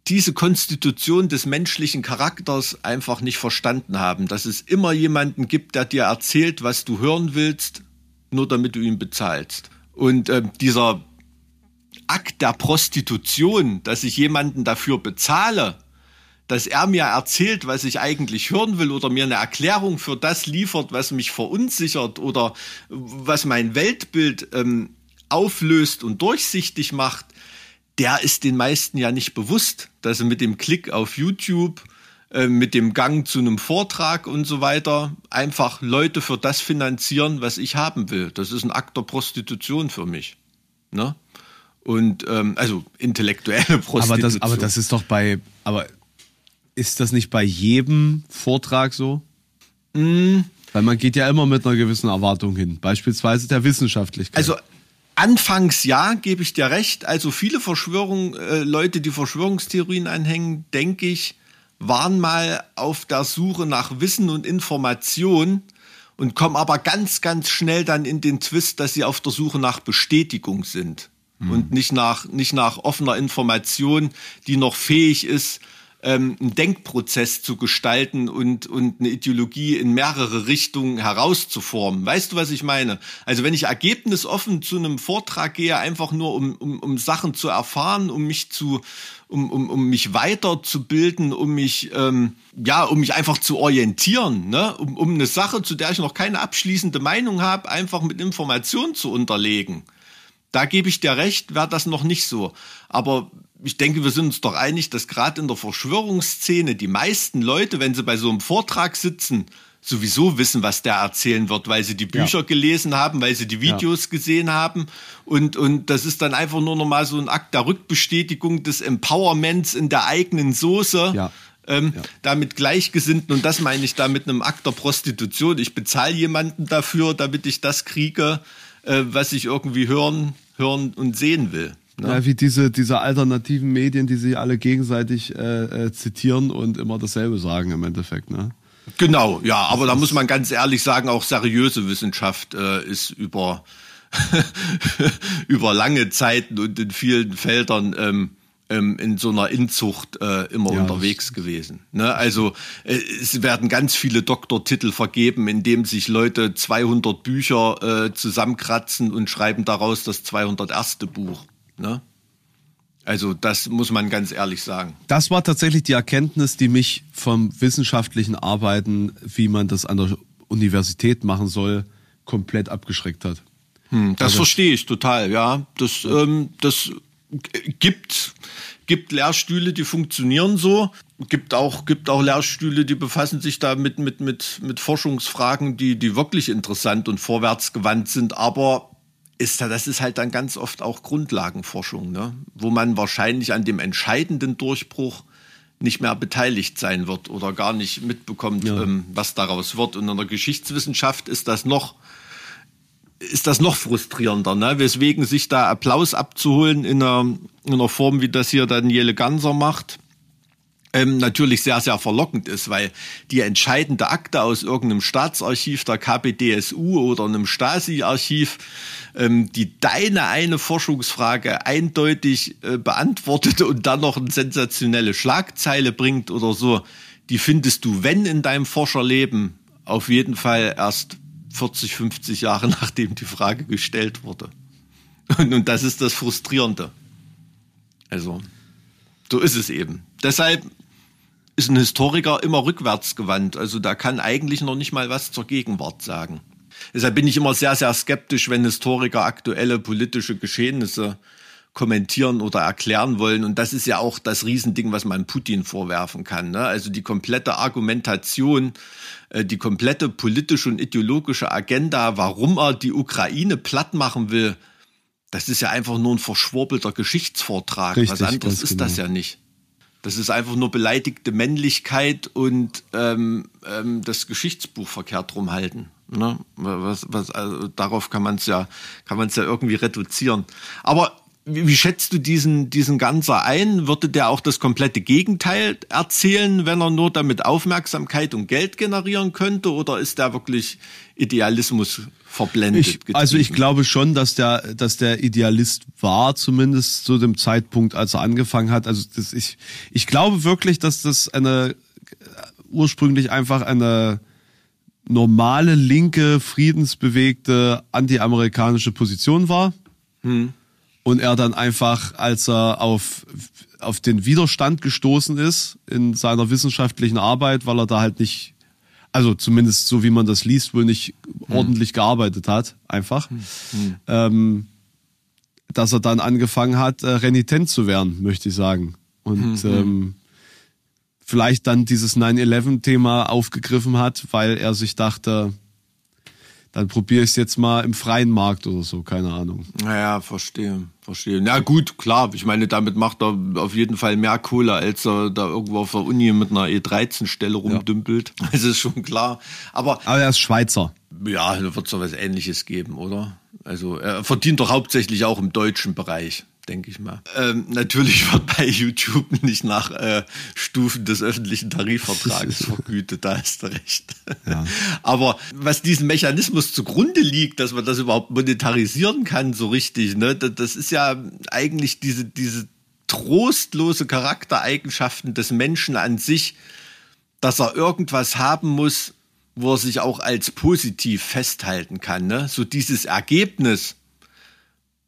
Speaker 3: diese Konstitution des menschlichen Charakters einfach nicht verstanden haben. Dass es immer jemanden gibt, der dir erzählt, was du hören willst, nur damit du ihn bezahlst. Und äh, dieser Akt der Prostitution, dass ich jemanden dafür bezahle, dass er mir erzählt, was ich eigentlich hören will oder mir eine Erklärung für das liefert, was mich verunsichert oder was mein Weltbild ähm, auflöst und durchsichtig macht, der ist den meisten ja nicht bewusst, dass sie mit dem Klick auf YouTube, äh, mit dem Gang zu einem Vortrag und so weiter einfach Leute für das finanzieren, was ich haben will. Das ist ein Akt der Prostitution für mich. Ne? Und ähm, also intellektuelle Prostitution.
Speaker 1: Aber das, aber das ist doch bei, aber ist das nicht bei jedem Vortrag so? Mm. Weil man geht ja immer mit einer gewissen Erwartung hin, beispielsweise der Wissenschaftlichkeit.
Speaker 3: Also Anfangs ja, gebe ich dir recht. Also viele Verschwörungen, äh, Leute, die Verschwörungstheorien anhängen, denke ich, waren mal auf der Suche nach Wissen und Information und kommen aber ganz, ganz schnell dann in den Twist, dass sie auf der Suche nach Bestätigung sind hm. und nicht nach, nicht nach offener Information, die noch fähig ist, ähm, einen Denkprozess zu gestalten und, und eine Ideologie in mehrere Richtungen herauszuformen. Weißt du, was ich meine? Also wenn ich ergebnisoffen zu einem Vortrag gehe, einfach nur um, um, um Sachen zu erfahren, um mich zu, um, um, um mich weiterzubilden, um mich, ähm, ja, um mich einfach zu orientieren, ne? um, um eine Sache, zu der ich noch keine abschließende Meinung habe, einfach mit Informationen zu unterlegen. Da gebe ich dir recht, wäre das noch nicht so. Aber ich denke, wir sind uns doch einig, dass gerade in der Verschwörungsszene die meisten Leute, wenn sie bei so einem Vortrag sitzen, sowieso wissen, was der erzählen wird, weil sie die Bücher ja. gelesen haben, weil sie die Videos ja. gesehen haben. Und, und das ist dann einfach nur nochmal so ein Akt der Rückbestätigung des Empowerments in der eigenen Soße. Ja. Ähm, ja. damit Gleichgesinnten und das meine ich da mit einem Akt der Prostitution. Ich bezahle jemanden dafür, damit ich das kriege, äh, was ich irgendwie hören, hören und sehen will.
Speaker 1: Ne? Ja, wie diese, diese alternativen Medien, die sich alle gegenseitig äh, äh, zitieren und immer dasselbe sagen im Endeffekt. Ne?
Speaker 3: Genau, ja, aber da muss man ganz ehrlich sagen, auch seriöse Wissenschaft äh, ist über, über lange Zeiten und in vielen Feldern ähm, ähm, in so einer Inzucht äh, immer
Speaker 1: Ja,
Speaker 3: unterwegs gewesen. Ne? Also äh, es werden ganz viele Doktortitel vergeben, indem sich Leute 200 Bücher äh, zusammenkratzen und schreiben daraus das 201. Buch. Ne? Also das muss man ganz ehrlich sagen.
Speaker 1: Das war tatsächlich die Erkenntnis, die mich vom wissenschaftlichen Arbeiten, wie man das an der Universität machen soll, komplett abgeschreckt hat.
Speaker 3: Hm, das verstehe ich total, ja. Das, ähm, das gibt, gibt Lehrstühle, die funktionieren so. Gibt auch, gibt auch Lehrstühle, die befassen sich da mit, mit, mit, mit Forschungsfragen, die, die wirklich interessant und vorwärtsgewandt sind. Aber ist da, das ist halt dann ganz oft auch Grundlagenforschung, ne? wo man wahrscheinlich an dem entscheidenden Durchbruch nicht mehr beteiligt sein wird oder gar nicht mitbekommt,
Speaker 1: Ja.
Speaker 3: ähm, was daraus wird. Und in der Geschichtswissenschaft ist das noch ist das noch frustrierender, ne? weswegen sich da Applaus abzuholen in einer, in einer Form, wie das hier Daniele Ganser macht, ähm, natürlich sehr, sehr verlockend ist, weil die entscheidende Akte aus irgendeinem Staatsarchiv der KPDSU oder einem Stasi-Archiv, ähm, die deine eine Forschungsfrage eindeutig äh, beantwortet und dann noch eine sensationelle Schlagzeile bringt oder so, die findest du, wenn in deinem Forscherleben, auf jeden Fall erst 40, 50 Jahre nachdem die Frage gestellt wurde. Und, und das ist das Frustrierende. Also, so ist es eben. Deshalb ist ein Historiker immer rückwärtsgewandt. Also da kann eigentlich noch nicht mal was zur Gegenwart sagen. Deshalb bin ich immer sehr, sehr skeptisch, wenn Historiker aktuelle politische Geschehnisse kommentieren oder erklären wollen. Und das ist ja auch das Riesending, was man Putin vorwerfen kann. Ne? Also die komplette Argumentation, äh, die komplette politische und ideologische Agenda, warum er die Ukraine platt machen will, das ist ja einfach nur ein verschwurbelter Geschichtsvortrag.
Speaker 1: Richtig,
Speaker 3: was anderes ist das
Speaker 1: genau.
Speaker 3: ja nicht. Das ist einfach nur beleidigte Männlichkeit und ähm, ähm, das Geschichtsbuch verkehrt rumhalten. Ne? Was, was, also darauf kann man es ja, kann man es ja irgendwie reduzieren. Aber wie, wie schätzt du diesen, diesen Ganzer ein? Würde der auch das komplette Gegenteil erzählen, wenn er nur damit Aufmerksamkeit und Geld generieren könnte? Oder ist der wirklich Idealismus verblendet?
Speaker 1: Ich, also ich glaube schon, dass der, dass der Idealist war, zumindest zu dem Zeitpunkt, als er angefangen hat. Also das, ich, ich glaube wirklich, dass das eine äh, ursprünglich einfach eine normale linke, friedensbewegte, anti-amerikanische Position war. Und er dann einfach, als er auf, auf den Widerstand gestoßen ist in seiner wissenschaftlichen Arbeit, weil er da halt nicht, also zumindest so wie man das liest, wohl nicht ordentlich gearbeitet hat, einfach, ähm, dass er dann angefangen hat, äh, renitent zu werden, möchte ich sagen. Und ähm, vielleicht dann dieses 9-11-Thema aufgegriffen hat, weil er sich dachte, dann probiere ich es jetzt mal im freien Markt oder so, keine Ahnung.
Speaker 3: Naja, verstehe, verstehe. Na gut, klar. Ich meine, damit macht er auf jeden Fall mehr Kohle, als er da irgendwo auf der Uni mit einer E13-Stelle rumdümpelt. Das ist schon klar. Aber
Speaker 1: Aber er ist Schweizer.
Speaker 3: ja, da wird es doch was Ähnliches geben, oder? Also er verdient doch hauptsächlich auch im deutschen Bereich, denke ich mal. Ähm, natürlich wird bei YouTube nicht nach äh, Stufen des öffentlichen Tarifvertrages vergütet, da hast du recht.
Speaker 1: Ja.
Speaker 3: Aber was diesen Mechanismus zugrunde liegt, dass man das überhaupt monetarisieren kann, so richtig, ne, das, das ist ja eigentlich diese, diese trostlose Charaktereigenschaften des Menschen an sich, dass er irgendwas haben muss, wo er sich auch als positiv festhalten kann. Ne? So dieses Ergebnis,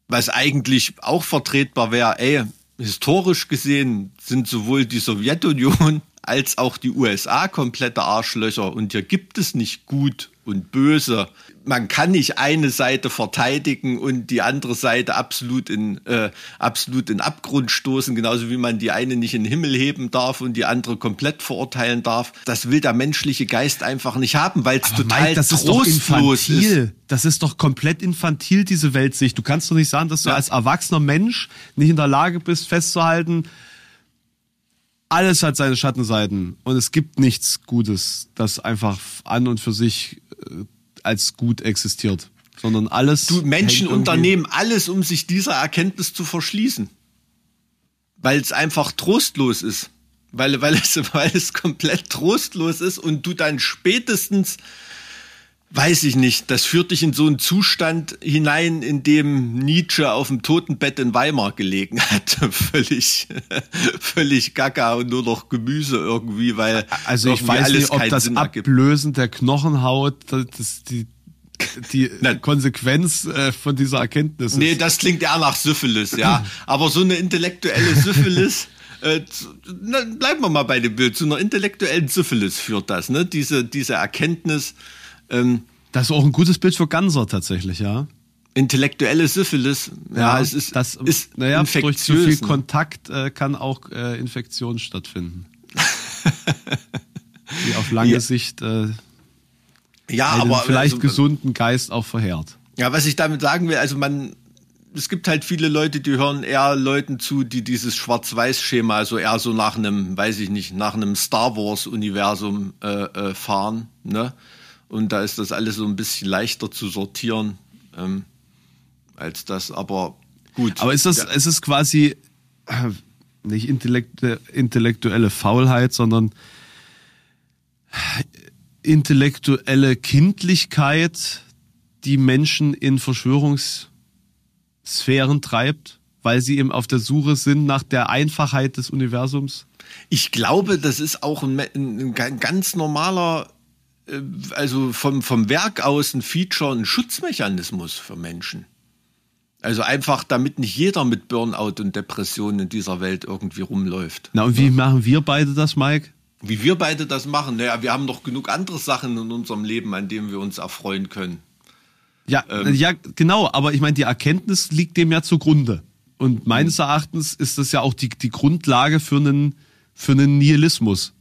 Speaker 3: was eigentlich auch vertretbar wäre, ey, historisch gesehen sind sowohl die Sowjetunion als auch die USA komplette Arschlöcher und hier gibt es nicht gut und böse. Man kann nicht eine Seite verteidigen und die andere Seite absolut in äh, absolut in Abgrund stoßen, genauso wie man die eine nicht in den Himmel heben darf und die andere komplett verurteilen darf. Das will der menschliche Geist einfach nicht haben, weil es total
Speaker 1: Mike, das ist doch
Speaker 3: trostlos
Speaker 1: infantil.
Speaker 3: ist.
Speaker 1: Das ist doch komplett infantil, diese Weltsicht. Du kannst doch nicht sagen, dass du
Speaker 3: Ja.
Speaker 1: als erwachsener Mensch nicht in der Lage bist, festzuhalten, alles hat seine Schattenseiten und es gibt nichts Gutes, das einfach an und für sich als gut existiert, sondern alles.
Speaker 3: Du, Menschen unternehmen alles, um sich dieser Erkenntnis zu verschließen. Weil es einfach trostlos ist. Weil, weil, es, weil es komplett trostlos ist und du dann spätestens weiß ich nicht, das führt dich in so einen Zustand hinein, in dem Nietzsche auf dem Totenbett in Weimar gelegen hat. völlig, völlig gaga und nur noch Gemüse irgendwie, weil
Speaker 1: Also ich weiß nicht, ob das
Speaker 3: Sinn ergibt.
Speaker 1: Ablösen der Knochenhaut das die, die. Konsequenz äh, von dieser Erkenntnis
Speaker 3: Nee,
Speaker 1: ist.
Speaker 3: das klingt eher nach Syphilis, ja. Aber so eine intellektuelle Syphilis, äh, na, bleiben wir mal bei dem Bild, zu einer intellektuellen Syphilis führt das, ne? Diese, diese Erkenntnis, ähm,
Speaker 1: Das ist auch ein gutes Bild für Ganser tatsächlich, ja.
Speaker 3: intellektuelle Syphilis, ja, es ist,
Speaker 1: das,
Speaker 3: ist
Speaker 1: naja, durch zu viel
Speaker 3: ne?
Speaker 1: Kontakt äh, kann auch äh, Infektion stattfinden. Die auf lange
Speaker 3: Ja.
Speaker 1: Sicht äh,
Speaker 3: ja, aber
Speaker 1: vielleicht
Speaker 3: also,
Speaker 1: gesunden Geist auch verheert.
Speaker 3: Ja, was ich damit sagen will, also man, es gibt halt viele Leute, die hören eher Leuten zu, die dieses Schwarz-Weiß-Schema, also eher so nach einem, weiß ich nicht, nach einem Star Wars-Universum äh, äh, fahren, ne? Und da ist das alles so ein bisschen leichter zu sortieren ähm, als das, aber gut.
Speaker 1: Aber ist das,
Speaker 3: Ja.
Speaker 1: ist es quasi äh, nicht intellektu intellektuelle Faulheit, sondern intellektuelle Kindlichkeit, die Menschen in Verschwörungssphären treibt, weil sie eben auf der Suche sind nach der Einfachheit des Universums?
Speaker 3: Ich glaube, das ist auch ein, ein, ein ga- ganz normaler, also vom, vom Werk aus ein Feature, ein Schutzmechanismus für Menschen. Also einfach, damit nicht jeder mit Burnout und Depressionen in dieser Welt irgendwie rumläuft.
Speaker 1: Na, und wie machen wir beide das, Mike?
Speaker 3: Wie wir beide das machen, naja, wir haben doch genug andere Sachen in unserem Leben, an denen wir uns erfreuen können.
Speaker 1: Ja, ja, genau, aber ich meine, die Erkenntnis liegt dem ja zugrunde. Und meines Erachtens ist das ja auch die, die Grundlage für einen, für einen Nihilismus.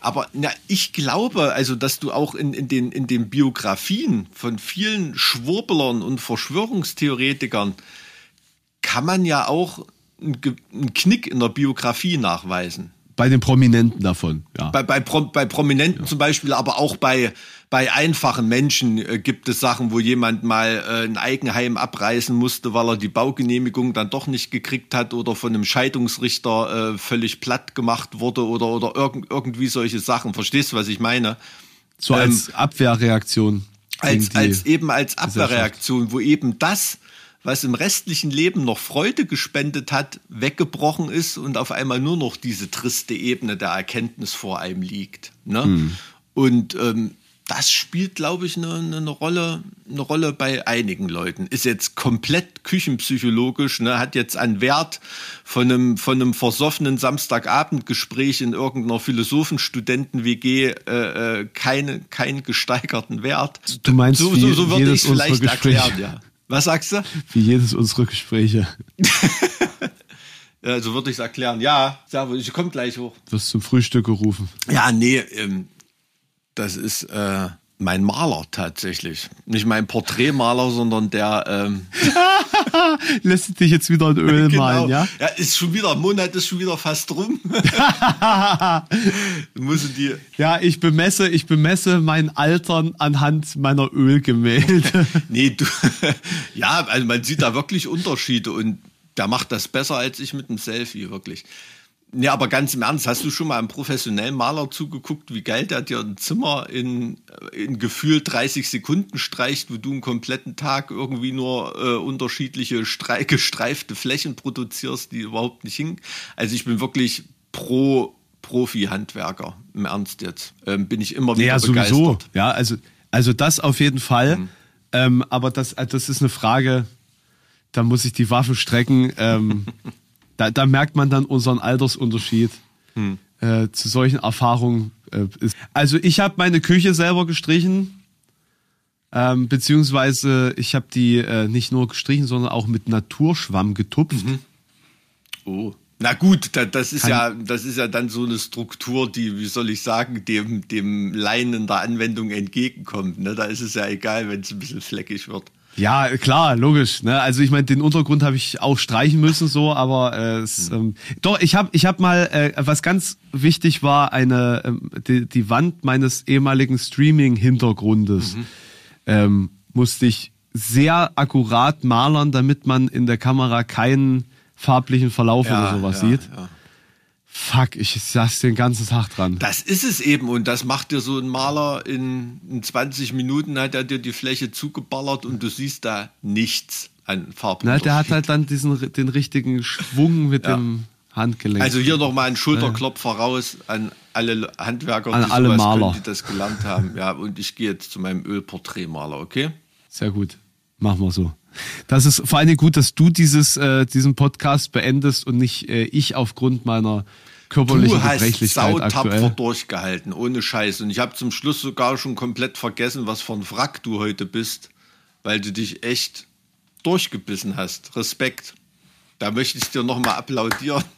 Speaker 3: Aber na, ich glaube, also, dass du auch in, in, den, in den Biografien von vielen Schwurbelern und Verschwörungstheoretikern kann man ja auch einen, einen Knick in der Biografie nachweisen.
Speaker 1: Bei den Prominenten davon, ja.
Speaker 3: Bei, bei, Pro, bei Prominenten zum Beispiel, aber auch bei, bei einfachen Menschen äh, gibt es Sachen, wo jemand mal äh, ein Eigenheim abreißen musste, weil er die Baugenehmigung dann doch nicht gekriegt hat oder von einem Scheidungsrichter äh, völlig platt gemacht wurde oder, oder irgend, irgendwie solche Sachen. Verstehst du, was ich meine?
Speaker 1: so als Abwehrreaktion.
Speaker 3: Als, als eben als Abwehrreaktion, wo eben das, was im restlichen Leben noch Freude gespendet hat, weggebrochen ist und auf einmal nur noch diese triste Ebene der Erkenntnis vor einem liegt. Ne?
Speaker 1: Hm.
Speaker 3: Und ähm, das spielt, glaube ich, eine, eine Rolle, eine Rolle bei einigen Leuten. Ist jetzt komplett küchenpsychologisch, ne? hat jetzt einen Wert von einem, von einem versoffenen Samstagabendgespräch in irgendeiner Philosophenstudenten-WG äh, äh, keine, keinen gesteigerten Wert.
Speaker 1: Du meinst,
Speaker 3: so, so, so würde ich vielleicht
Speaker 1: unserer Gespräche.
Speaker 3: erklären, ja. Was sagst du?
Speaker 1: Wie jedes unserer Gespräche.
Speaker 3: Ja, so würde ich es erklären. Ja, Servus, ich komme gleich hoch.
Speaker 1: Wirst zum Frühstück gerufen.
Speaker 3: Ja, nee, ähm, das ist äh, mein Maler tatsächlich. Nicht mein Porträtmaler, sondern der. Ähm,
Speaker 1: Lässt dich jetzt wieder in Öl malen, ja?
Speaker 3: ja, ist schon wieder, Monat ist schon wieder fast rum. Müssen die.
Speaker 1: Ja, ich bemesse, ich bemesse mein Altern anhand meiner Ölgemälde.
Speaker 3: Nee, du. ja, also man sieht da wirklich Unterschiede und der macht das besser als ich mit dem Selfie, wirklich. Nee, aber ganz im Ernst, hast du schon mal einem professionellen Maler zugeguckt, wie geil der dir ein Zimmer in, in gefühlt 30 Sekunden streicht, wo du einen kompletten Tag irgendwie nur äh, unterschiedliche strei gestreifte Flächen produzierst, die überhaupt nicht hingen. Also ich bin wirklich pro Profi-Handwerker, im Ernst jetzt. Ähm, bin ich immer wieder
Speaker 1: Ja, sowieso.
Speaker 3: begeistert.
Speaker 1: Ja, also, also das auf jeden Fall.
Speaker 3: Mhm.
Speaker 1: Ähm, aber das, also das ist eine Frage, da muss ich die Waffe strecken. Ähm, da, da merkt man dann unseren Altersunterschied.
Speaker 3: Hm.
Speaker 1: Äh, zu solchen Erfahrungen äh, ist. Also ich habe meine Küche selber gestrichen. Ähm, beziehungsweise ich habe die äh, nicht nur gestrichen, sondern auch mit Naturschwamm getupft.
Speaker 3: Mhm. Oh. Na gut, da, das ist
Speaker 1: Kann-
Speaker 3: ja, das ist ja dann so eine Struktur, die, wie soll ich sagen, dem, dem Laien in der Anwendung entgegenkommt. Ne? Da ist es ja egal, wenn es ein bisschen fleckig wird.
Speaker 1: Ja, klar, logisch. Ne? Also ich meine, den Untergrund habe ich auch streichen müssen, so, aber äh, es, ähm, doch ich habe, ich habe mal, äh, was ganz wichtig war, eine ähm, die, die Wand meines ehemaligen Streaming-Hintergrundes ähm, musste ich sehr akkurat malern, damit man in der Kamera keinen farblichen Verlauf oder sowas sieht.
Speaker 3: ja.
Speaker 1: Fuck, ich saß den ganzen Tag dran.
Speaker 3: Das ist es eben und das macht dir so ein Maler in, in 20 Minuten, hat er dir die Fläche zugeballert und du siehst da nichts an Farbunterschied.
Speaker 1: Na, der hat halt dann diesen, den richtigen Schwung mit
Speaker 3: Ja.
Speaker 1: dem Handgelenk.
Speaker 3: Also hier nochmal ein Schulterklopfer raus an alle Handwerker,
Speaker 1: An
Speaker 3: die
Speaker 1: alle
Speaker 3: sowas
Speaker 1: Maler.
Speaker 3: können, die das gelernt haben. Ja, und ich gehe jetzt zu meinem Ölporträtmaler, okay?
Speaker 1: Sehr gut. Machen wir so. Das ist vor Dingen gut, dass du dieses, äh, diesen Podcast beendest und nicht äh, ich aufgrund meiner körperlichen
Speaker 3: Du hast
Speaker 1: Gebrechlichkeit
Speaker 3: sautapfer
Speaker 1: aktuell.
Speaker 3: durchgehalten, ohne Scheiß. Und ich habe zum Schluss sogar schon komplett vergessen, was für ein Wrack du heute bist, weil du dich echt durchgebissen hast. Respekt. Da möchte ich dir nochmal applaudieren.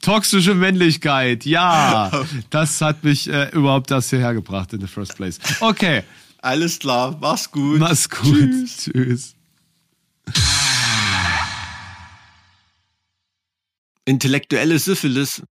Speaker 1: Toxische Männlichkeit, ja. Das hat mich äh, überhaupt das hierher gebracht in the first place. Okay,
Speaker 3: Alles klar, mach's gut.
Speaker 1: mach's gut. Tschüss.
Speaker 3: Intellektuelle Syphilis